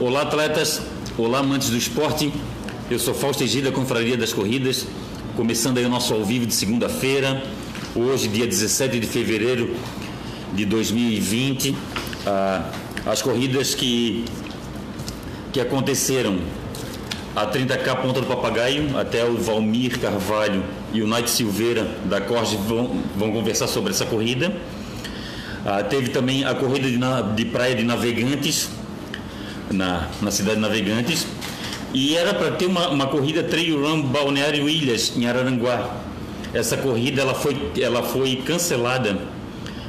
Olá, atletas. Olá, amantes do esporte. Eu sou Fausto Egida, Confraria das Corridas. Começando aí o nosso ao vivo de segunda-feira. Hoje, dia 17 de fevereiro de 2020. Ah, as corridas que, que aconteceram a 30K Ponta do Papagaio, até o Valmir Carvalho e o Nath Silveira da Corte vão, vão conversar sobre essa corrida. Ah, teve também a corrida de, de praia de navegantes, na, na cidade de Navegantes. E era para ter uma, uma corrida Trail Run Balneário Ilhas, em Araranguá. Essa corrida ela foi, ela foi cancelada.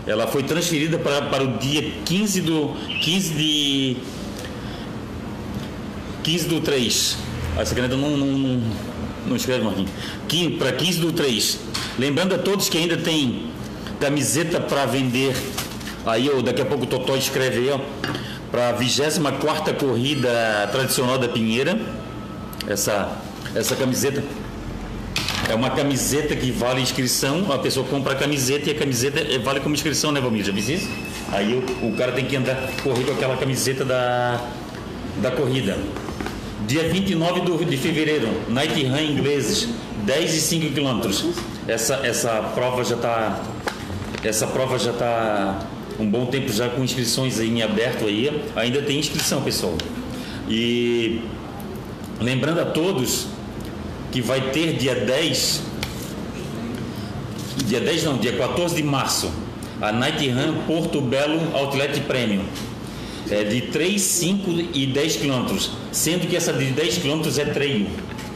Ela foi transferida para, para o dia 15 do 15 de 15 do 3. Essa caneta não, não, não, não escreve, Marquinhos. Para 15 do 3. Lembrando a todos que ainda tem camiseta para vender. Aí, ó, daqui a pouco o Totó escreve aí, ó para a 24 corrida tradicional da Pinheira. Essa, essa camiseta é uma camiseta que vale inscrição, a pessoa compra a camiseta e a camiseta vale como inscrição, né, Valmir? Já viu isso? Aí o, o, cara tem que andar correr com aquela camiseta da, da corrida. Dia 29 do, de fevereiro, Night Run ingleses, 10 e 5 quilômetros. Essa, essa prova já está. Essa prova já está um bom tempo já com inscrições em aberto aí. Ainda tem inscrição, pessoal. E lembrando a todos que vai ter dia 10, dia 10 não, dia 14 de março, a Night Run Porto Belo Outlet Premium. É de 3, 5 e 10 quilômetros, sendo que essa de 10 quilômetros é treino.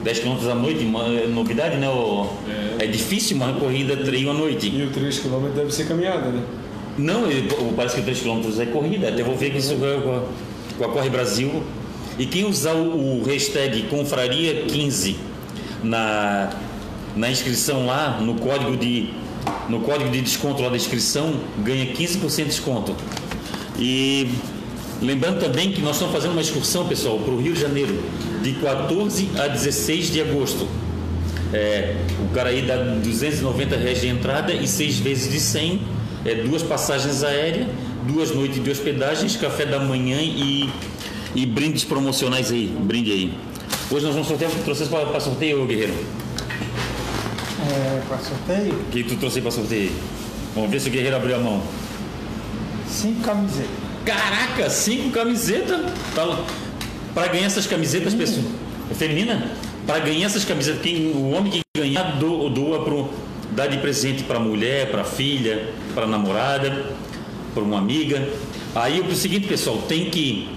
10 km à noite, é novidade, né? É. é difícil uma corrida treino à noite. E o 3 km deve ser caminhada, né? Não, parece que 3 km é corrida. Até vou ver que isso com a, com a Corre Brasil. E quem usar o, o hashtag Confraria15 na, na inscrição lá, no código de, no código de desconto lá da inscrição, ganha 15% de desconto. E lembrando também que nós estamos fazendo uma excursão, pessoal, para o Rio de Janeiro, de 14 a 16 de agosto. É, o cara aí dá 290 reais de entrada e 6 vezes de 100 é, duas passagens aéreas, duas noites de hospedagens, café da manhã e, e brindes promocionais aí. Brinde aí. Hoje nós vamos sortear. Trouxe para, para sorteio, Guerreiro? É, para sorteio? O que tu trouxe para sorteio? Vamos ver se o Guerreiro abriu a mão. Cinco camisetas. Caraca, cinco camisetas? Tá, para ganhar essas camisetas, pessoal. É feminina? Para ganhar essas camisetas, quem, o homem que ganhar doa, doa para dá de presente para a mulher, para a filha, para a namorada, para uma amiga. Aí o seguinte, pessoal, tem que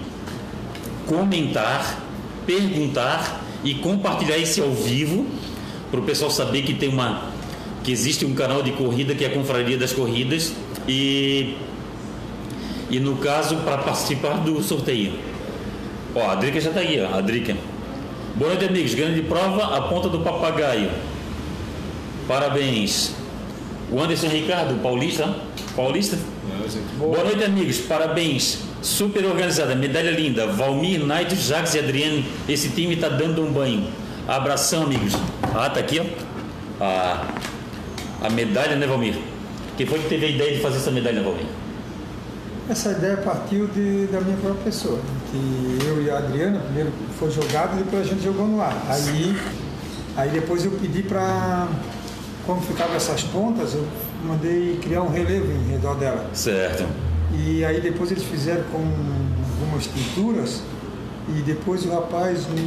comentar, perguntar e compartilhar esse ao vivo para o pessoal saber que tem uma que existe um canal de corrida que é a Confraria das Corridas e e no caso para participar do sorteio. Ó, a Drica já está aí, ó, a Drica. Boa noite, amigos. Grande prova, a ponta do papagaio. Parabéns. O Anderson Ricardo, paulista. Paulista? Boa noite, amigos. Parabéns. Super organizada, medalha linda. Valmir, Naito, Jacques e Adriano. Esse time está dando um banho. Abração, amigos. Ah, tá aqui, ó. A, a medalha, né, Valmir? Quem foi que teve a ideia de fazer essa medalha, Valmir? Essa ideia partiu de, da minha própria pessoa. Que eu e a Adriana, primeiro foi jogado e depois a gente jogou no ar. Aí, aí depois eu pedi para como ficavam essas pontas, eu mandei criar um relevo em redor dela. Certo. E aí depois eles fizeram com algumas tinturas e depois o rapaz me,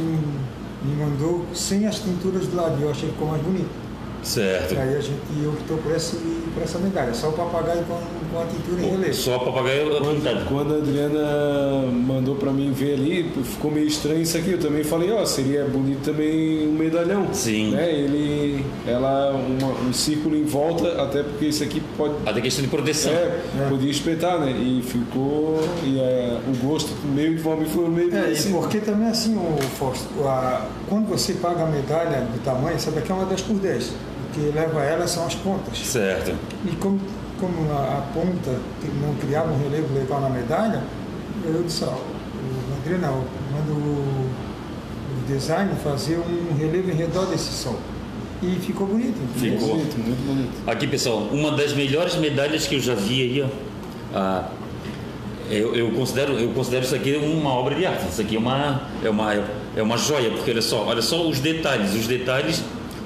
me mandou sem as tinturas do lado e eu achei que ficou mais bonito. Certo. E aí a gente optou por, esse, por essa medalha, só o papagaio com, com a tintura em relevo. Só o papagaio quando, quando a Adriana mandou para mim ver ali, ficou meio estranho isso aqui. Eu também falei, ó, oh, seria bonito também um medalhão. Sim. Né? Ele, ela, uma, um círculo em volta, até porque isso aqui pode. Até questão de proteção. É, é. podia espetar, né? E ficou. E é, o gosto meio de forma foi meio. É, assim. porque também assim, o Fausto, a, quando você paga a medalha do tamanho, sabe que é uma 10 por 10 que leva ela são as pontas. Certo. E como, como a, a ponta não criava um relevo legal na medalha, eu disse, ó, o Adriano, manda o, o design fazer um relevo em redor desse sol. E ficou bonito. Ficou bonito, muito bonito. Aqui, pessoal, uma das melhores medalhas que eu já vi aí, ó. Eu, eu, considero, eu considero isso aqui uma obra de arte. Isso aqui é uma, é uma, é uma joia, porque olha só, olha só os detalhes, os detalhes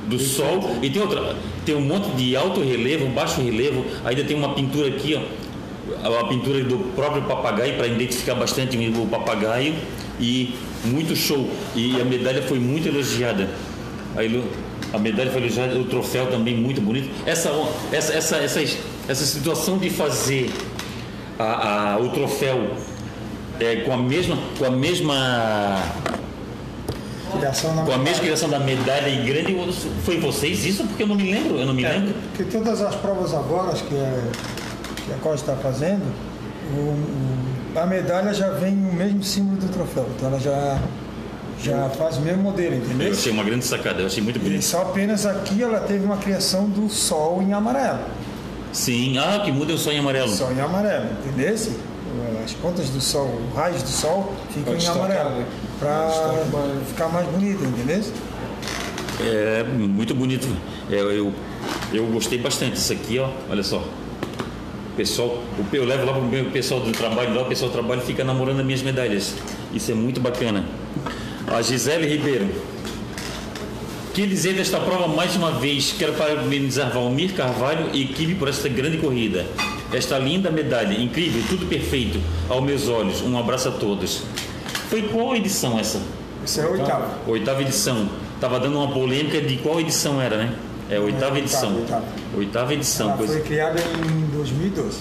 do sol. E tem outra, tem um monte de alto relevo, baixo relevo, ainda tem uma pintura aqui, ó, a pintura do próprio papagaio para identificar bastante o papagaio e muito show. E a medalha foi muito elogiada. A medalha foi elogiada, o troféu também muito bonito. Essa, essa, essa, essa, essa situação de fazer a, a, o troféu é, com a mesma com a mesma com a mesma criação da medalha e grande foi vocês isso porque eu não me lembro eu não me é, lembro que todas as provas agora que, é, que a Costa está fazendo o, a medalha já vem o mesmo símbolo do troféu então ela já já faz o mesmo modelo, entendeu? Eu achei uma grande sacada, eu achei muito bonito. E só apenas aqui ela teve uma criação do sol em amarelo. Sim, ah, que muda o sol em amarelo. Sol em amarelo, entendeu? As pontas do sol, os raios do sol ficam em amarelo. Para ficar mais bonito, entendeu? É, muito bonito. É, eu, eu gostei bastante. Isso aqui, ó, olha só. pessoal, eu levo lá para o pessoal do trabalho, lá o pessoal do trabalho fica namorando as minhas medalhas. Isso é muito bacana. A Gisele Ribeiro. Que dizer desta prova mais uma vez? Quero parabenizar Valmir Carvalho e equipe por esta grande corrida. Esta linda medalha, incrível, tudo perfeito aos meus olhos. Um abraço a todos. Foi qual edição essa? Essa é a oitava. Oitava edição. Tava dando uma polêmica de qual edição era, né? É oitava é, edição. Oitava, oitava. edição. Ela foi criada em 2012.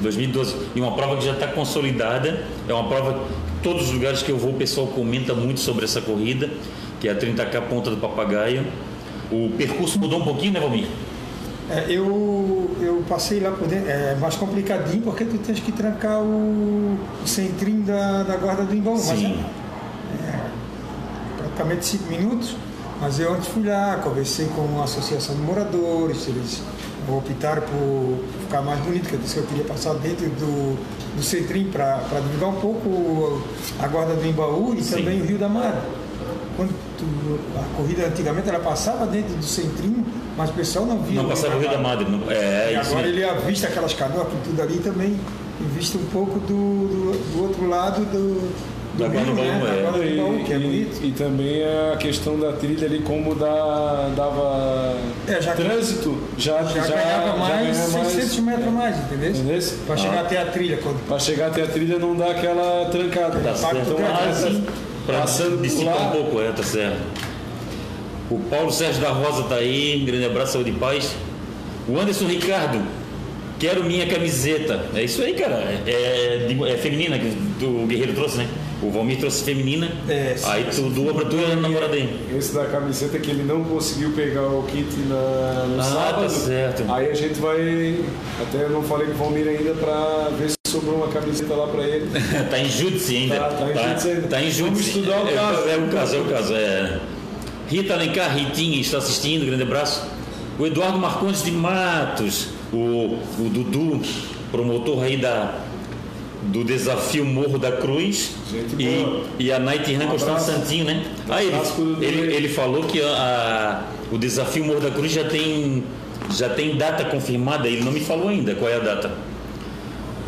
2012. E uma prova que já está consolidada. É uma prova. Todos os lugares que eu vou, o pessoal comenta muito sobre essa corrida que é a 30K Ponta do Papagaio. O percurso mudou um pouquinho, né, Valmir? É, eu, eu passei lá por dentro, é mais complicadinho porque tu tens que trancar o, o centrinho da, da guarda do Imbaú. Sim. Mas, é, praticamente cinco minutos, mas eu antes fui lá, conversei com a associação de moradores, eles optaram por ficar mais bonito, que eu disse que eu queria passar dentro do, do centrinho para divulgar um pouco a guarda do Imbaú e Sim. também o Rio da Mara quando tu, a corrida antigamente ela passava dentro do centrinho, mas o pessoal não via. Não passava o Rio da Madre. Não, é, e agora ele avista aquelas canoas, tudo ali também, e vista um pouco do, do, do outro lado do, da Rio, né? é. e, Baú, que é bonito. E, e, também a questão da trilha ali, como dá, dava é, já trânsito, já, já, já ganhava mais já 600 mais, metros mais, entendeu? entendeu? Para ah. chegar até a trilha. Quando... Para chegar até a trilha não dá aquela trancada. Tá então, para dissipar um pouco, é, tá certo. O Paulo Sérgio da Rosa tá aí, um grande abraço, saúde e paz. O Anderson Ricardo, quero minha camiseta. É isso aí, cara. É, é, é feminina que o Guerreiro trouxe, né? O Valmir trouxe feminina. É, sim, aí tu doa pra tua namorada aí. Esse da camiseta que ele não conseguiu pegar o kit na, no ah, tá sábado. Tá certo. Aí a gente vai. Até não falei com o Valmir ainda pra ver se sobrou uma camiseta lá para ele. tá em júdice ainda. Tá, tá em tá, júdice ainda. Tá em júdice. Vamos estudar o é, caso. É, é o caso, é o caso. É. Rita Alencar, Ritinha, está assistindo, grande abraço. O Eduardo Marcondes de Matos, o, o Dudu, promotor aí da, do desafio Morro da Cruz. E, e, a Night Run um Constante Santinho, né? Ah, ele, ele, ele, falou que a, a, o desafio Morro da Cruz já tem, já tem data confirmada, ele não me falou ainda qual é a data.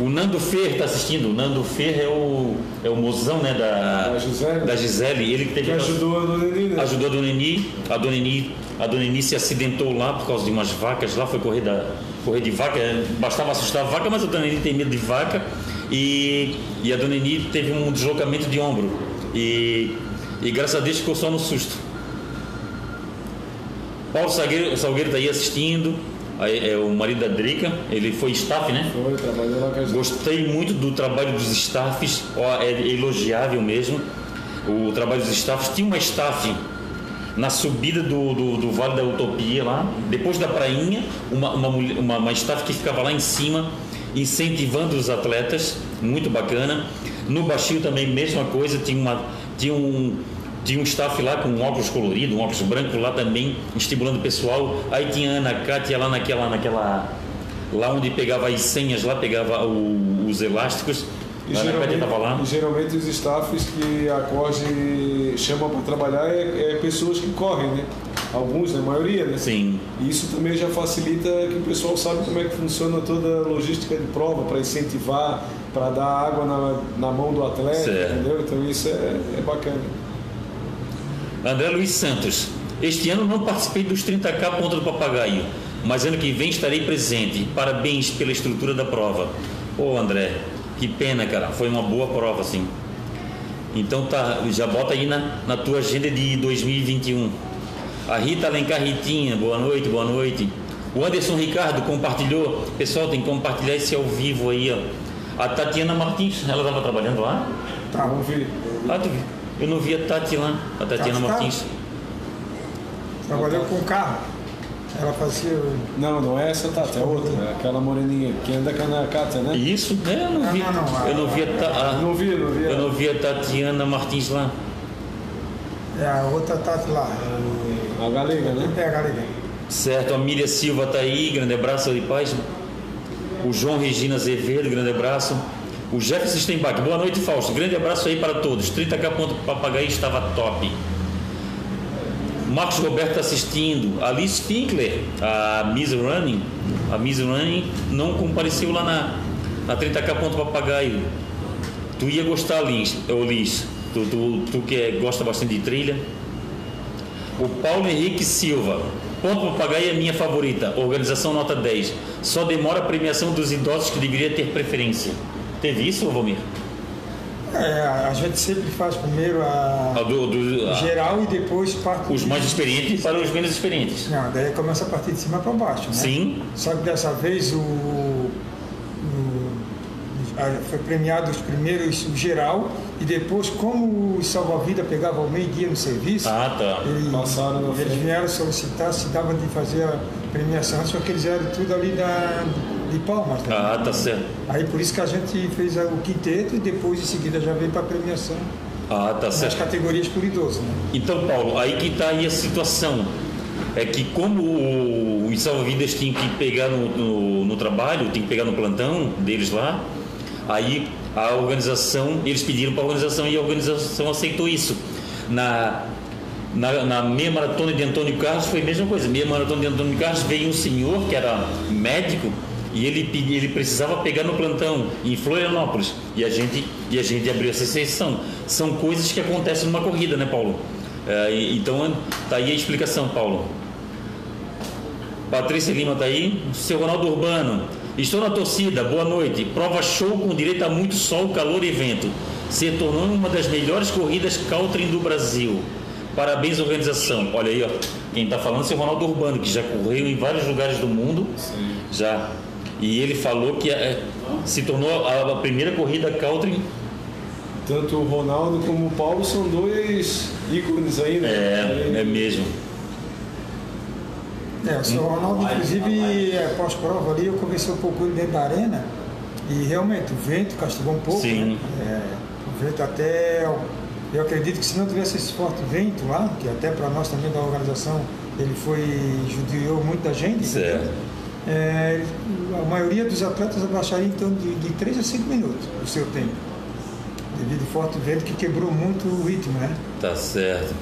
O Nando Fer está assistindo. O Nando Fer é o, é o mozão né, da, da, Gisele. da Gisele. Ele teve que ajudou a Dona Eni. Né? Ajudou a Dona Eni. A Dona Eni, a Dona Eni se acidentou lá por causa de umas vacas. Lá foi correr, da, correr de vaca. Bastava assustar a vaca, mas a Dona Eni tem medo de vaca. E, e a Dona Eni teve um deslocamento de ombro. E, e graças a Deus ficou só no susto. Paulo Salgueiro está aí assistindo é o marido da Drica, ele foi staff, né? Foi, trabalhou lá com. Gostei muito do trabalho dos staffs, é elogiável mesmo. O trabalho dos staffs. Tinha uma staff na subida do, do, do, Vale da Utopia lá, depois da prainha, uma, uma, uma, uma staff que ficava lá em cima, incentivando os atletas, muito bacana. No Baixio também, mesma coisa, tinha, uma, tinha um tinha um staff lá com um óculos colorido, um óculos branco lá também, estimulando o pessoal. Aí tinha a Ana Cátia lá naquela, naquela. Lá onde pegava as senhas, lá pegava o, os elásticos. E geralmente, lá. e geralmente os staffs que a Corge chama para trabalhar é, é, pessoas que correm, né? alguns, né? a maioria, né? Sim. E isso também já facilita que o pessoal sabe como é que funciona toda a logística de prova para incentivar, para dar água na, na mão do atleta, Certo. entendeu? Então isso é, é bacana. André Luiz Santos. Este ano não participei dos 30K Ponta do Papagaio, mas ano que vem estarei presente. Parabéns pela estrutura da prova. Ô André, que pena, cara. Foi uma boa prova, sim. Então tá, já bota aí na, na tua agenda de 2021. A Rita Alencar Ritinha, boa noite, boa noite. O Anderson Ricardo compartilhou. Pessoal, tem que compartilhar esse ao vivo aí, ó. A Tatiana Martins, ela estava trabalhando lá? Tá. Vamos ver. Ah, tu viu? Eu não vi a Tati lá, a Tatiana Tati tá? Martins. Trabalhou com carro. Ela fazia. Não, não é essa Tati, é outra, é aquela moreninha que anda com a Kátia, né? Isso, né? Eu não Não, vi. não, não, a- Eu não vi a, Ta- a- Não vi, não vi. eu não vi a Tatiana Martins lá. É a outra Tati lá. A galega, né? É a galega. Certo, a Miriam Silva tá aí, grande abraço de paz. O João Regina Azevedo, grande abraço. O Jefferson Steinbach, boa noite, Fausto. Grande abraço aí para todos. 30k ponto papagaio estava top. Marcos Roberto assistindo. Alice Finkler, a Miss Running, a Miss Running não compareceu lá na, na 30k ponto papagaio. Tu ia gostar, ô Liz. Tu, tu, tu que é- gosta bastante de trilha. O Paulo Henrique Silva. Ponto Papagaio é minha favorita. Organização nota 10. Só demora a premiação dos idosos que deveria ter preferência. Teve isso, Valmir? É, a gente sempre faz primeiro a Ah, do- do- ah, geral e depois parte. os mais experientes para os menos experientes. Não, daí começa a partir de cima para baixo, né? Sim. Só que dessa vez o, o- a- foi premiado os primeiros o geral e depois, como o salva-vida pegava ao meio-dia no serviço, Ah, tá. ele- Passaram eles frente. vieram solicitar se dava de fazer a premiação, só que eles eram tudo ali da, de Palmas. Né? Ah, tá certo. Aí por isso que a gente fez o quinteto e depois em seguida já veio para a premiação Ah, tá nas certo. categorias por idoso. Né? Então, Paulo, aí que está aí a situação. É que como o- os salva-vidas tinham que pegar no, no, no trabalho, tinham que pegar no plantão deles lá, aí a organização, eles pediram para a organização e a organização aceitou isso. Na, na, na meia maratona de Antônio Carlos foi a mesma coisa. Meia maratona de Antônio Carlos veio um senhor que era médico e ele, ele precisava pegar no plantão em Florianópolis e a gente, e a gente abriu essa exceção. São coisas que acontecem numa corrida, né, Paulo? É, então, tá aí a explicação, Paulo. Patrícia Lima tá aí. Seu Ronaldo Urbano. Estou na torcida, boa noite. Prova show com direito a muito sol, calor e vento. Se tornou uma das melhores corridas country do Brasil. Parabéns, organização. Olha aí, ó. Quem está falando é o seu Ronaldo Urbano, que já correu em vários lugares do mundo. Já. E ele falou que é, se tornou a, a primeira corrida country. Tanto o Ronaldo como o Paulo são dois ícones aí, né? É, é mesmo. É, o seu Ronaldo, inclusive, é, pós-prova ali, eu conversei um pouco dentro da arena e realmente o vento castigou um pouco. Sim. Né? É, o vento até. Eu acredito que se não tivesse esse forte vento lá, que até para nós também da organização ele foi. judiou muito da gente. Certo. É, a maioria dos atletas abaixaria então de, de 3 a 5 minutos o seu tempo. Devido ao forte vento que quebrou muito o ritmo, né? Tá certo.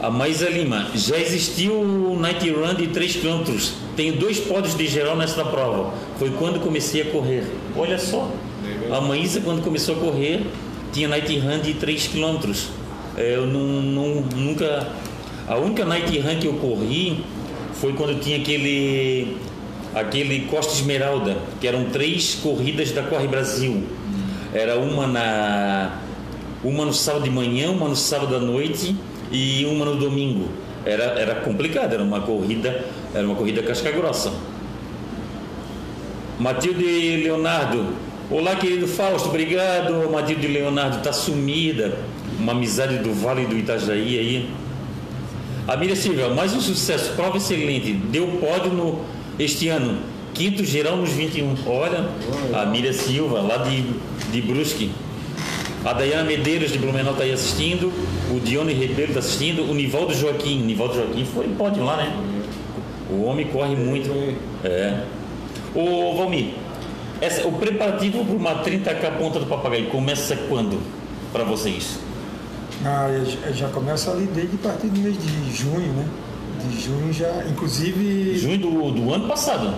A Maísa Lima, já existiu o Night Run de 3 km. Tenho dois pódios de geral nesta prova. Foi quando comecei a correr. Olha só. A Maísa, quando começou a correr, tinha Night Run de 3 km. Eu não, não- nunca. A única Night Run que eu corri foi quando tinha aquele. Aquele Costa Esmeralda, que eram três corridas da Corre Brasil. Era uma na uma no sábado de manhã, uma no sábado à noite e uma no domingo. Era, era complicado, era uma corrida, era uma corrida casca grossa. Matilde Leonardo. Olá, querido Fausto, obrigado. Matilde Leonardo está sumida. Uma amizade do Vale do Itajaí aí. A Miriam Silva, mais um sucesso, prova excelente. Deu pódio no, este ano. Quinto geral nos 21. Olha, a Miriam Silva, lá de, de Brusque. A Dayana Medeiros de Blumenau está aí assistindo. O Dione Ribeiro está assistindo. O Nivaldo Joaquim. Nivaldo Joaquim foi pódio lá, né? O homem corre muito. É. Ô Valmir, essa- o preparativo para uma 30k ponta do papagaio começa quando para vocês? Ah, já- já começa ali desde a partir do mês de junho, né? De junho já, inclusive. Junho do, do ano passado.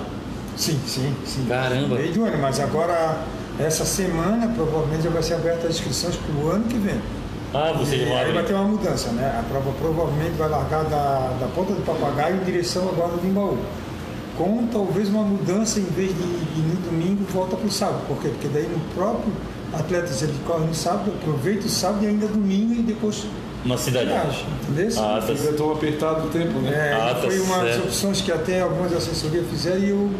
Sim, sim, sim. Caramba. Meio do ano, mas agora, essa semana, provavelmente já vai ser aberta as inscrições para o ano que vem. Ah, vocês E vão aí vai ter uma mudança, né? A prova provavelmente vai largar da, da ponta do papagaio em direção agora do Imbaú. Com talvez uma mudança, em vez de ir no domingo, volta para o sábado. Por quê? Porque daí no próprio atleta, ele corre no sábado, aproveita o sábado e ainda domingo e depois Na cidade. entendeu? Ah, tá Fica tão apertado o tempo, né? É, Ah, tá foi uma das certo. opções que até algumas assessorias fizeram e eu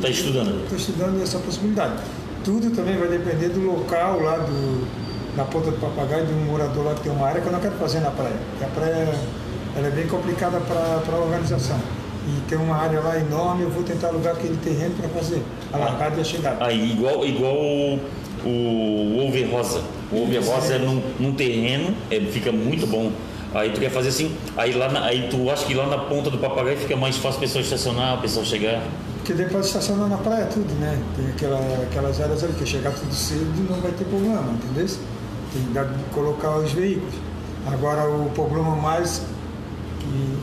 Tá estudando. estou estudando essa possibilidade. Tudo também vai depender do local lá do, na ponta do papagaio, de um morador lá que tem uma área que eu não quero fazer na praia. Porque a praia ela é bem complicada para a organização. E tem uma área lá enorme, eu vou tentar alugar aquele terreno para fazer a largada e a chegada. Aí, igual, igual o, o Over Rosa. O Rosa é num, num terreno, é, fica muito bom. Aí tu quer fazer assim, aí, lá na- aí tu acha que lá na ponta do papagaio fica mais fácil a pessoa estacionar, a pessoa chegar. Porque pode estacionar na praia tudo, né? Tem aquela, aquelas áreas ali que chegar tudo cedo não vai ter problema, entendeu? Tem que colocar os veículos. Agora o problema mais que,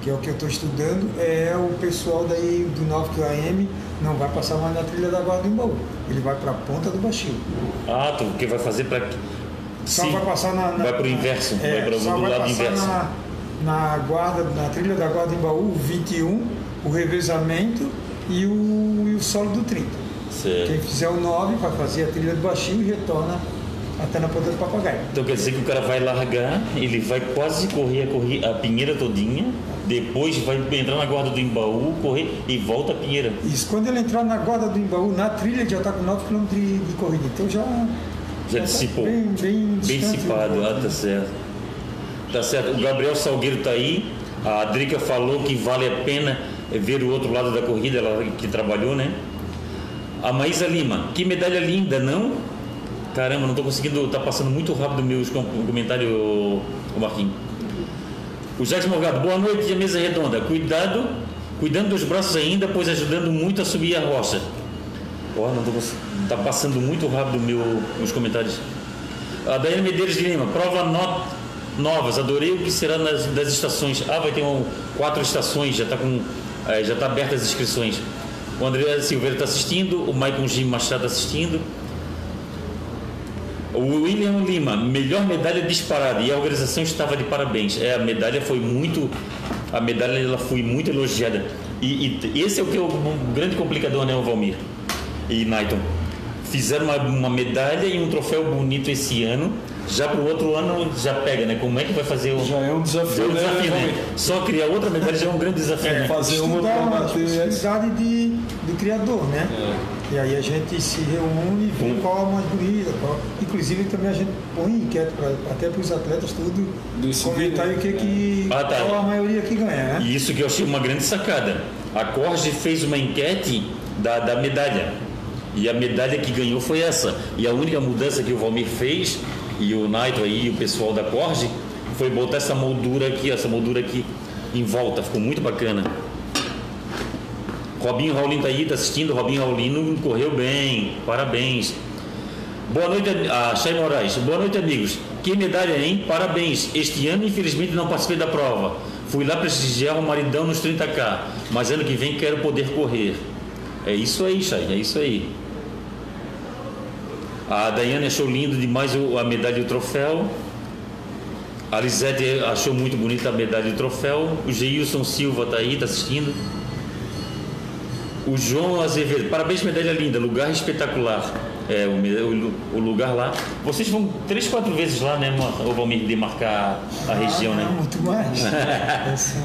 que é o que eu estou estudando é o pessoal daí do 9 km não vai passar mais na trilha da Guarda do Embaú. Ele vai para a ponta do Baixio. Ah, tu que vai fazer para Só vai passar na. na vai pro inverso, é, vai para o lado passar inverso. Na, na guarda, na trilha da Guarda do Embaú, o 21, o revezamento e o, e o solo do 30. Certo. Quem fizer o 9 vai fazer a trilha do baixinho e retorna até na ponta do papagaio. Então quer dizer que o cara vai largar, ele vai quase correr a, correr a pinheira todinha, depois vai entrar na guarda do embaú, correr e volta a pinheira. Isso, quando ele entrar na guarda do Embaú, na trilha, já está com 9 km de, de corrida. Então já. Já tá dissipou. Bem, bem, Bem distante dissipado, do- ah, tá certo. Tá certo. O Gabriel Salgueiro tá aí. A Drica falou que vale a pena ver o outro lado da corrida, ela que trabalhou, né? A Maísa Lima, que medalha linda, não? Caramba, não tô conseguindo, tá passando muito rápido meus com- comentários, o Marquinhos. O Jacques Morgado, boa noite, mesa redonda. Cuidado, cuidando dos braços ainda, pois ajudando muito a subir a rocha. Ó, não tô tá passando muito rápido meu, os comentários. A Daiane Medeiros de Lima, prova no- novas, adorei o que será nas, das estações. Ah, vai ter um, quatro estações, já está com. eh, já está aberta as inscrições. O André Silveira está assistindo, o Maicon G. Machado está assistindo. O William Lima, melhor medalha disparada e a organização estava de parabéns. É, a medalha foi muito, a medalha ela foi muito elogiada. E, e esse é o que é o um grande complicador, né, o Valmir e Naiton. Fizeram uma, uma medalha e um troféu bonito esse ano. Já para o outro ano já pega, né? Como é que vai fazer o Já é um já é desafio, um né? desafio, né? Valmir? Só criar outra medalha já é um grande desafio, né? Fazer uma Estudar uma possibilidade de, do criador, né? E aí a gente se reúne e vê qual a mais bonita. Qual... Inclusive também a gente põe enquete pra, até para os atletas tudo Decidir, comentar né? o que, que Ah, tá. qual a maioria que ganha, né? E isso que eu achei uma grande sacada. A Corge fez uma enquete da, da medalha. E a medalha que ganhou foi essa. E a única mudança que o Valmir fez, e o Naito aí, e o pessoal da Corge, foi botar essa moldura aqui, essa moldura aqui em volta. Ficou muito bacana. Robinho Raulino tá aí, tá assistindo. Robinho Raulino correu bem. Parabéns. Boa noite, a Chay Moraes. Boa noite, amigos. Que medalha, hein? Parabéns. Este ano, infelizmente, não participei da prova. Fui lá prestigiar o maridão nos 30K, mas ano que vem quero poder correr. É isso aí, Chay, é isso aí. A Daiane achou lindo demais a medalha e o troféu. A Lisete achou muito bonita a medalha e o troféu. O Geilson Silva tá aí, tá assistindo. O João Azevedo, parabéns, medalha linda, lugar espetacular. É, o, o, lugar lá. Vocês vão três, quatro vezes lá, né, ou vão demarcar a região, Ah, né? Muito mais. É, são-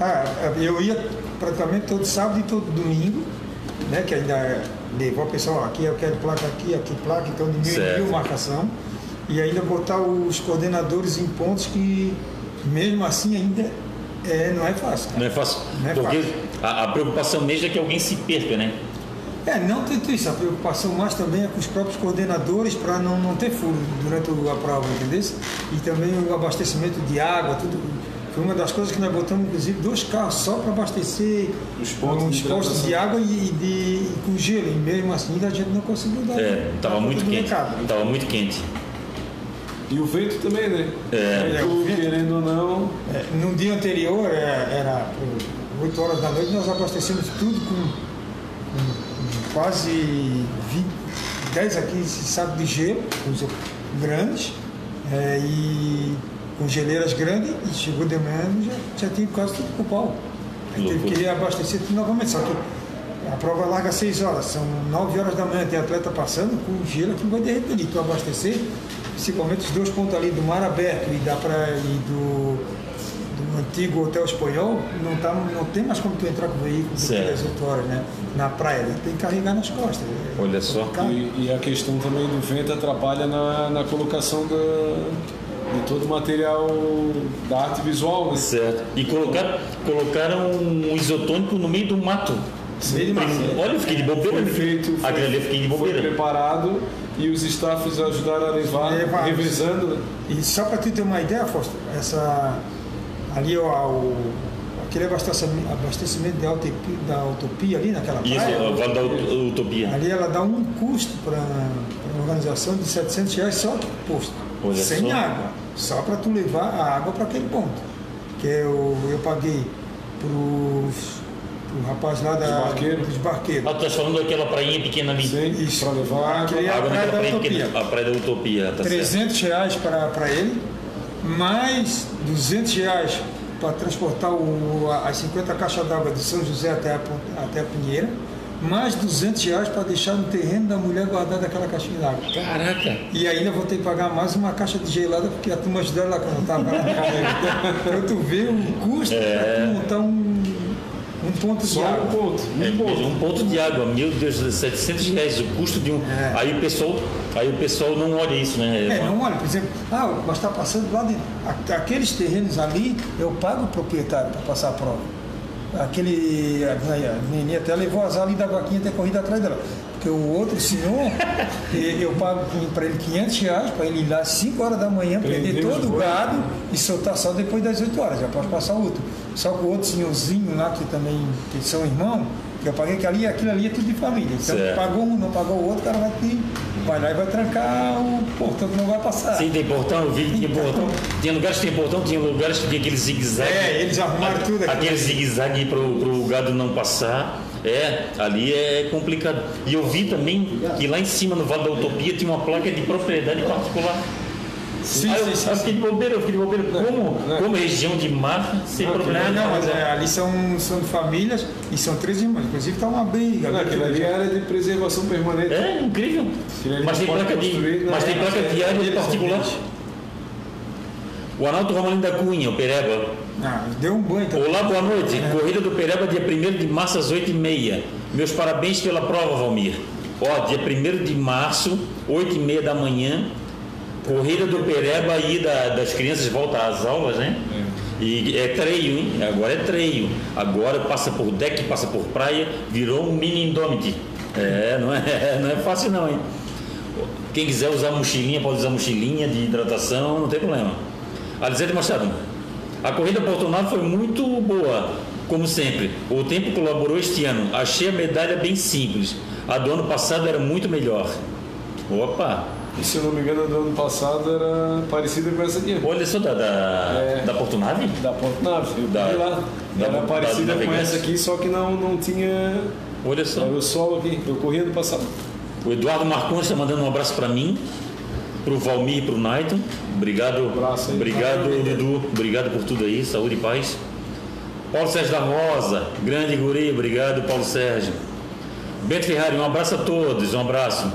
Ah, eu ia praticamente todo sábado e todo domingo, né? Que ainda levou o pessoal aqui, eu quero placa aqui, aqui placa, então de mil Certo. mil marcação. E ainda botar os coordenadores em pontos que mesmo assim ainda é, não é fácil. Não é fácil. Não é porque fácil. A, a preocupação mesmo é que alguém se perca, né? É, não tanto isso, a preocupação mais também é com os próprios coordenadores para não, não ter furo durante a prova, entendeu? E também o abastecimento de água, tudo. Foi uma das coisas que nós botamos, inclusive, dois carros só para abastecer Os pontos de postos de água e, e de, e com gelo. E mesmo assim a gente não conseguiu dar. É, dar tava conta muito quente. recado. Tava muito quente. E o vento também, né? É, o vento. querendo ou não, É, no dia anterior, é, era por 8 horas da noite, nós abastecemos tudo com, com- com quase 20, 10 a 15 sacos de gelo, grandes, é, e com geleiras grandes, e chegou de manhã já, já tinha quase tudo com pau. Aí teve que abastecer tudo novamente, só que a prova larga às 6 horas, são 9 horas da manhã, tem atleta passando com gelo que não vai derreter ali. Tu abastecer, principalmente os dois pontos ali do mar aberto e da praia e do antigo Hotel Espanhol, não, tá, não tem mais como tu entrar com o veículo das 8 horas, né? Na praia, né? tem que carregar nas costas. É Olha só. complicado. e, e a questão também do vento atrapalha na, na colocação da, de todo o material da arte visual, né? Certo. E colocaram, colocaram um isotônico no meio do mato. De mato. Olha, eu fiquei de bobeira. Foi feito, foi, eu fiquei de foi bobeira. preparado e os staffs ajudaram a levar, revezando, né? E só para tu ter uma ideia, Fausto, essa ali ó, o, aquele abastecimento, abastecimento de autopia, da utopia ali naquela Isso, praia, o Vale da Ut- Utopia. ali ela dá um custo para a organização de 700 reais só posto, Olha sem só. água, só para tu levar a água para aquele ponto. Que eu, eu paguei pros pro rapaz lá da, Dos barqueiros? dos barqueiros. Ah, tu estás falando daquela prainha pequena ali. Sim, Isso. para levar Aquele é A a água praia naquela prainha Utopia. pequena. A praia da Utopia, tá certo. 300 reais para ele, mais 200 reais para transportar o, as 50 caixas d'água de São José até a, até a Pinheira, mais 200 reais para deixar no terreno da mulher guardada aquela caixinha d'água. Caraca. E ainda vou ter que pagar mais uma caixa de gelada, porque a turma ajudaram lá quando estava lá. Para tu ver o custo para tu montar um, um ponto de só um água. ponto. É, Um ponto. um ponto de água, meu Deus, 700 reais o custo de um. É. Aí o pessoal, aí o pessoal não olha isso, né? É, não olha, por exemplo, ah, mas está passando lá dentro. A- Aqueles terrenos ali, eu pago o proprietário para passar a prova. Aquele. A a menininha até levou azar ali da vaquinha ter corrido atrás dela. Porque o outro senhor, eu pago para ele 500 reais para ele ir lá às 5 horas da manhã, prender todo o gado e soltar só depois das 8 horas. Já pode passar outro. Só que o outro senhorzinho lá, que também que são irmãos, que eu paguei que ali, aquilo ali é tudo de família. Então pagou um, não pagou o outro, o cara vai ter, vai lá e vai trancar o portão que não vai passar. Sim, tem portão, eu vi que tinha portão. Tinha lugares que tem portão, tinha lugares que tinha aquele zigue-zague. É, eles arrumaram tudo aqui. Aquele zigue-zague pro, pro gado não passar. É, ali é complicado. E eu vi também que lá em cima no Vale da Utopia tinha uma placa de propriedade particular. Sim, eu, sim, sim, eu fiquei de bobeira, eu fiquei de bobeira. Como, não. como região de mar, sem Não, problema. Não, não, mas é, ali são, são famílias e são três irmãos. Inclusive está uma briga. Não, aquilo ali é área de preservação permanente. É incrível. Mas tem placa de, construir, né? mas tem placa de área particular. O Analto Romalino da Cunha, o Pereba. Ah, deu um banho também. Olá, boa noite. Corrida do Pereba, dia 1 de março, às 8h30. Meus parabéns pela prova, Valmir. Ó, dia 1 de março, 8h30 da manhã. Corrida do Pereba aí da- das crianças volta às aulas, né? E é treio, hein? Agora é treio. Agora passa por deck, passa por praia, virou um mini indômite. É, não é, não é fácil não, hein? Quem quiser usar mochilinha, pode usar mochilinha de hidratação, não tem problema. Alisete Machado, a corrida Portonado foi muito boa, como sempre. O tempo colaborou este ano. Achei a medalha bem simples. A do ano passado era muito melhor. Opa! E se eu não me engano, a do ano passado era parecida com essa aqui. Olha só da, da, É. da Portonave? Da Ponte Naves. Eu Da- vi lá. da- Era da- parecida da com essa aqui, só que não, não tinha. Olha só. Era o solo aqui. Eu corri ano passado. O Eduardo Marcondes está mandando um abraço para mim, para o Valmir e para o Naito. Obrigado, abraço aí. obrigado Valeu, Dudu, obrigado por tudo aí, saúde e paz. Paulo Sérgio da Rosa, grande guri, obrigado Paulo Sérgio. Bento Ferrari, um abraço a todos, um abraço.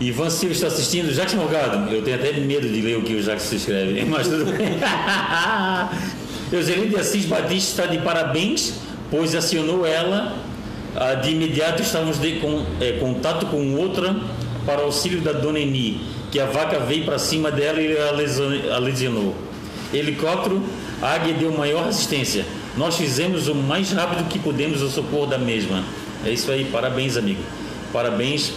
Ivan Silva está assistindo, Jacques Morgado. Eu tenho até medo de ler o que o Jacques se escreve, mas tudo bem. Euselino de Assis Batista está de parabéns, pois acionou ela. ah, de imediato estávamos de com, eh, contato com outra para auxílio da dona Eni, que a vaca veio para cima dela e a lesionou. Helicóptero, a águia deu maior resistência. Nós fizemos o mais rápido que pudemos o socorro da mesma. É isso aí, parabéns, amigo. Parabéns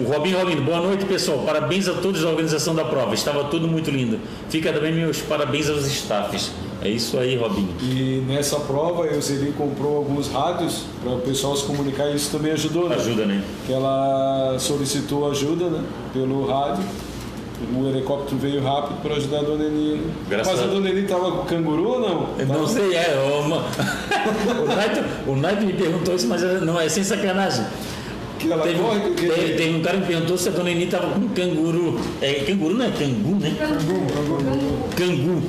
o Robinho Robinho, boa noite pessoal, parabéns a todos da organização da prova, estava tudo muito lindo. Fica também meus parabéns aos staffs. É isso aí, Robinho. E nessa prova, a Euseli comprou alguns rádios para o pessoal se comunicar e isso também ajudou, né? Ajuda, né? Que ela solicitou ajuda né? pelo rádio o helicóptero veio rápido para ajudar a dona Eni. Graças Mas a a- dona Eni estava com canguru ou não? Eu Não sei, é. Uma... o, Naito, o Naito me perguntou isso, mas não é sem sacanagem. Teve, corre, que- teve, teve um cara que me perguntou se a dona Eni estava com canguru. É canguru, não é cangu, né? Cangu, cangu, cangu.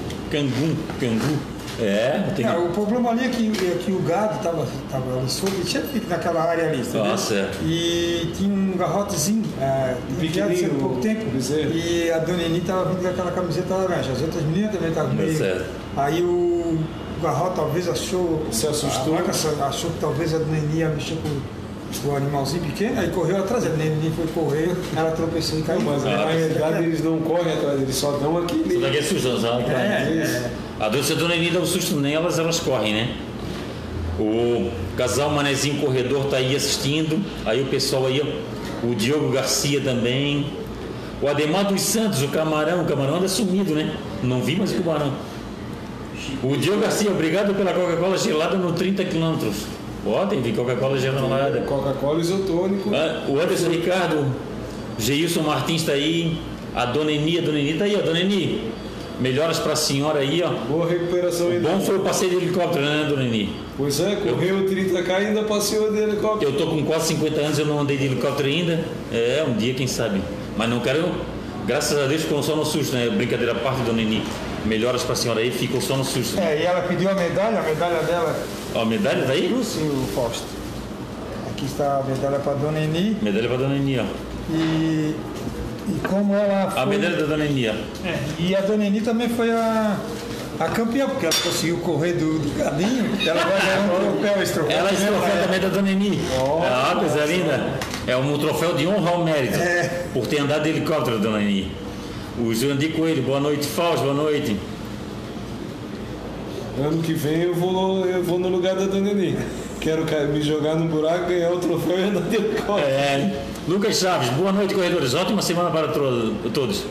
É, tem É, o problema ali é que, é que o gado estava tava ali tinha fico naquela área ali? Ah, certo. E tinha um garrotezinho, é, enviado há pouco tempo, bezerro. e a dona Eni estava vindo com aquela camiseta laranja, as outras meninas também estavam meio... certo. Aí o garrote talvez achou... Se assustou. A vaca achou que talvez a dona Eni ia mexer com o animalzinho pequeno, aí correu atrás, dona Eni foi correr, ela tropeçou e caiu. Mas na Aí, realidade eles não correm atrás, eles só dão Isso aquele. daqui é susto, sabe? É, A a dona Eni dá um susto nelas, elas correm, né? O casal Manezinho Corredor tá aí assistindo. Aí o pessoal aí, ó, o Diogo Garcia também. O Ademar dos Santos, o Camarão. O Camarão anda sumido, né? Não vi mais o Camarão. O Diogo Garcia, obrigado pela Coca-Cola gelada no 30 quilômetros. Ó, tem de Coca-Cola gelada. Coca-Cola isotônico. Ah, O Anderson Ricardo, o Geilson Martins está aí, a Dona Eni, a Dona Eni está aí, ó, Dona Eni, melhoras para a senhora aí, ó. Boa recuperação ainda. bom foi o passeio de helicóptero, né, Dona Eni? Pois é, correu 30k e ainda passeou de helicóptero. Eu tô com quase 50 anos, eu não andei de helicóptero ainda. É, um dia, quem sabe. Mas não quero, graças a Deus, ficou só no susto, né? Brincadeira à parte, Dona Eni. Melhoras para a senhora aí, ficou só no susto. É, e ela pediu a medalha, a medalha dela a medalha tá aí? trouxe o Fausto. Aqui está a medalha para a dona Eni Medalha para Dona Eni, ó. e, e como ela foi... A medalha da Dona Eni, ó. É, e a dona Eni também foi a, a campeã, porque ela conseguiu correr do, do cadinho, ela vai ganhar um troféu, esse troféu. Ela também, troféu é. também da Dona Eni. Ah, coisa linda. É um troféu de honra ao mérito. É. Por ter andado de helicóptero, Dona Eni. O Jurandir Coelho, boa noite. Fausto, boa noite. Ano que vem eu vou, no- eu vou no lugar da Dona Eni. Quero me jogar no buraco, ganhar o troféu e andar de helicóptero. É, Lucas Chaves, boa noite, corredores. Ótima semana para todos.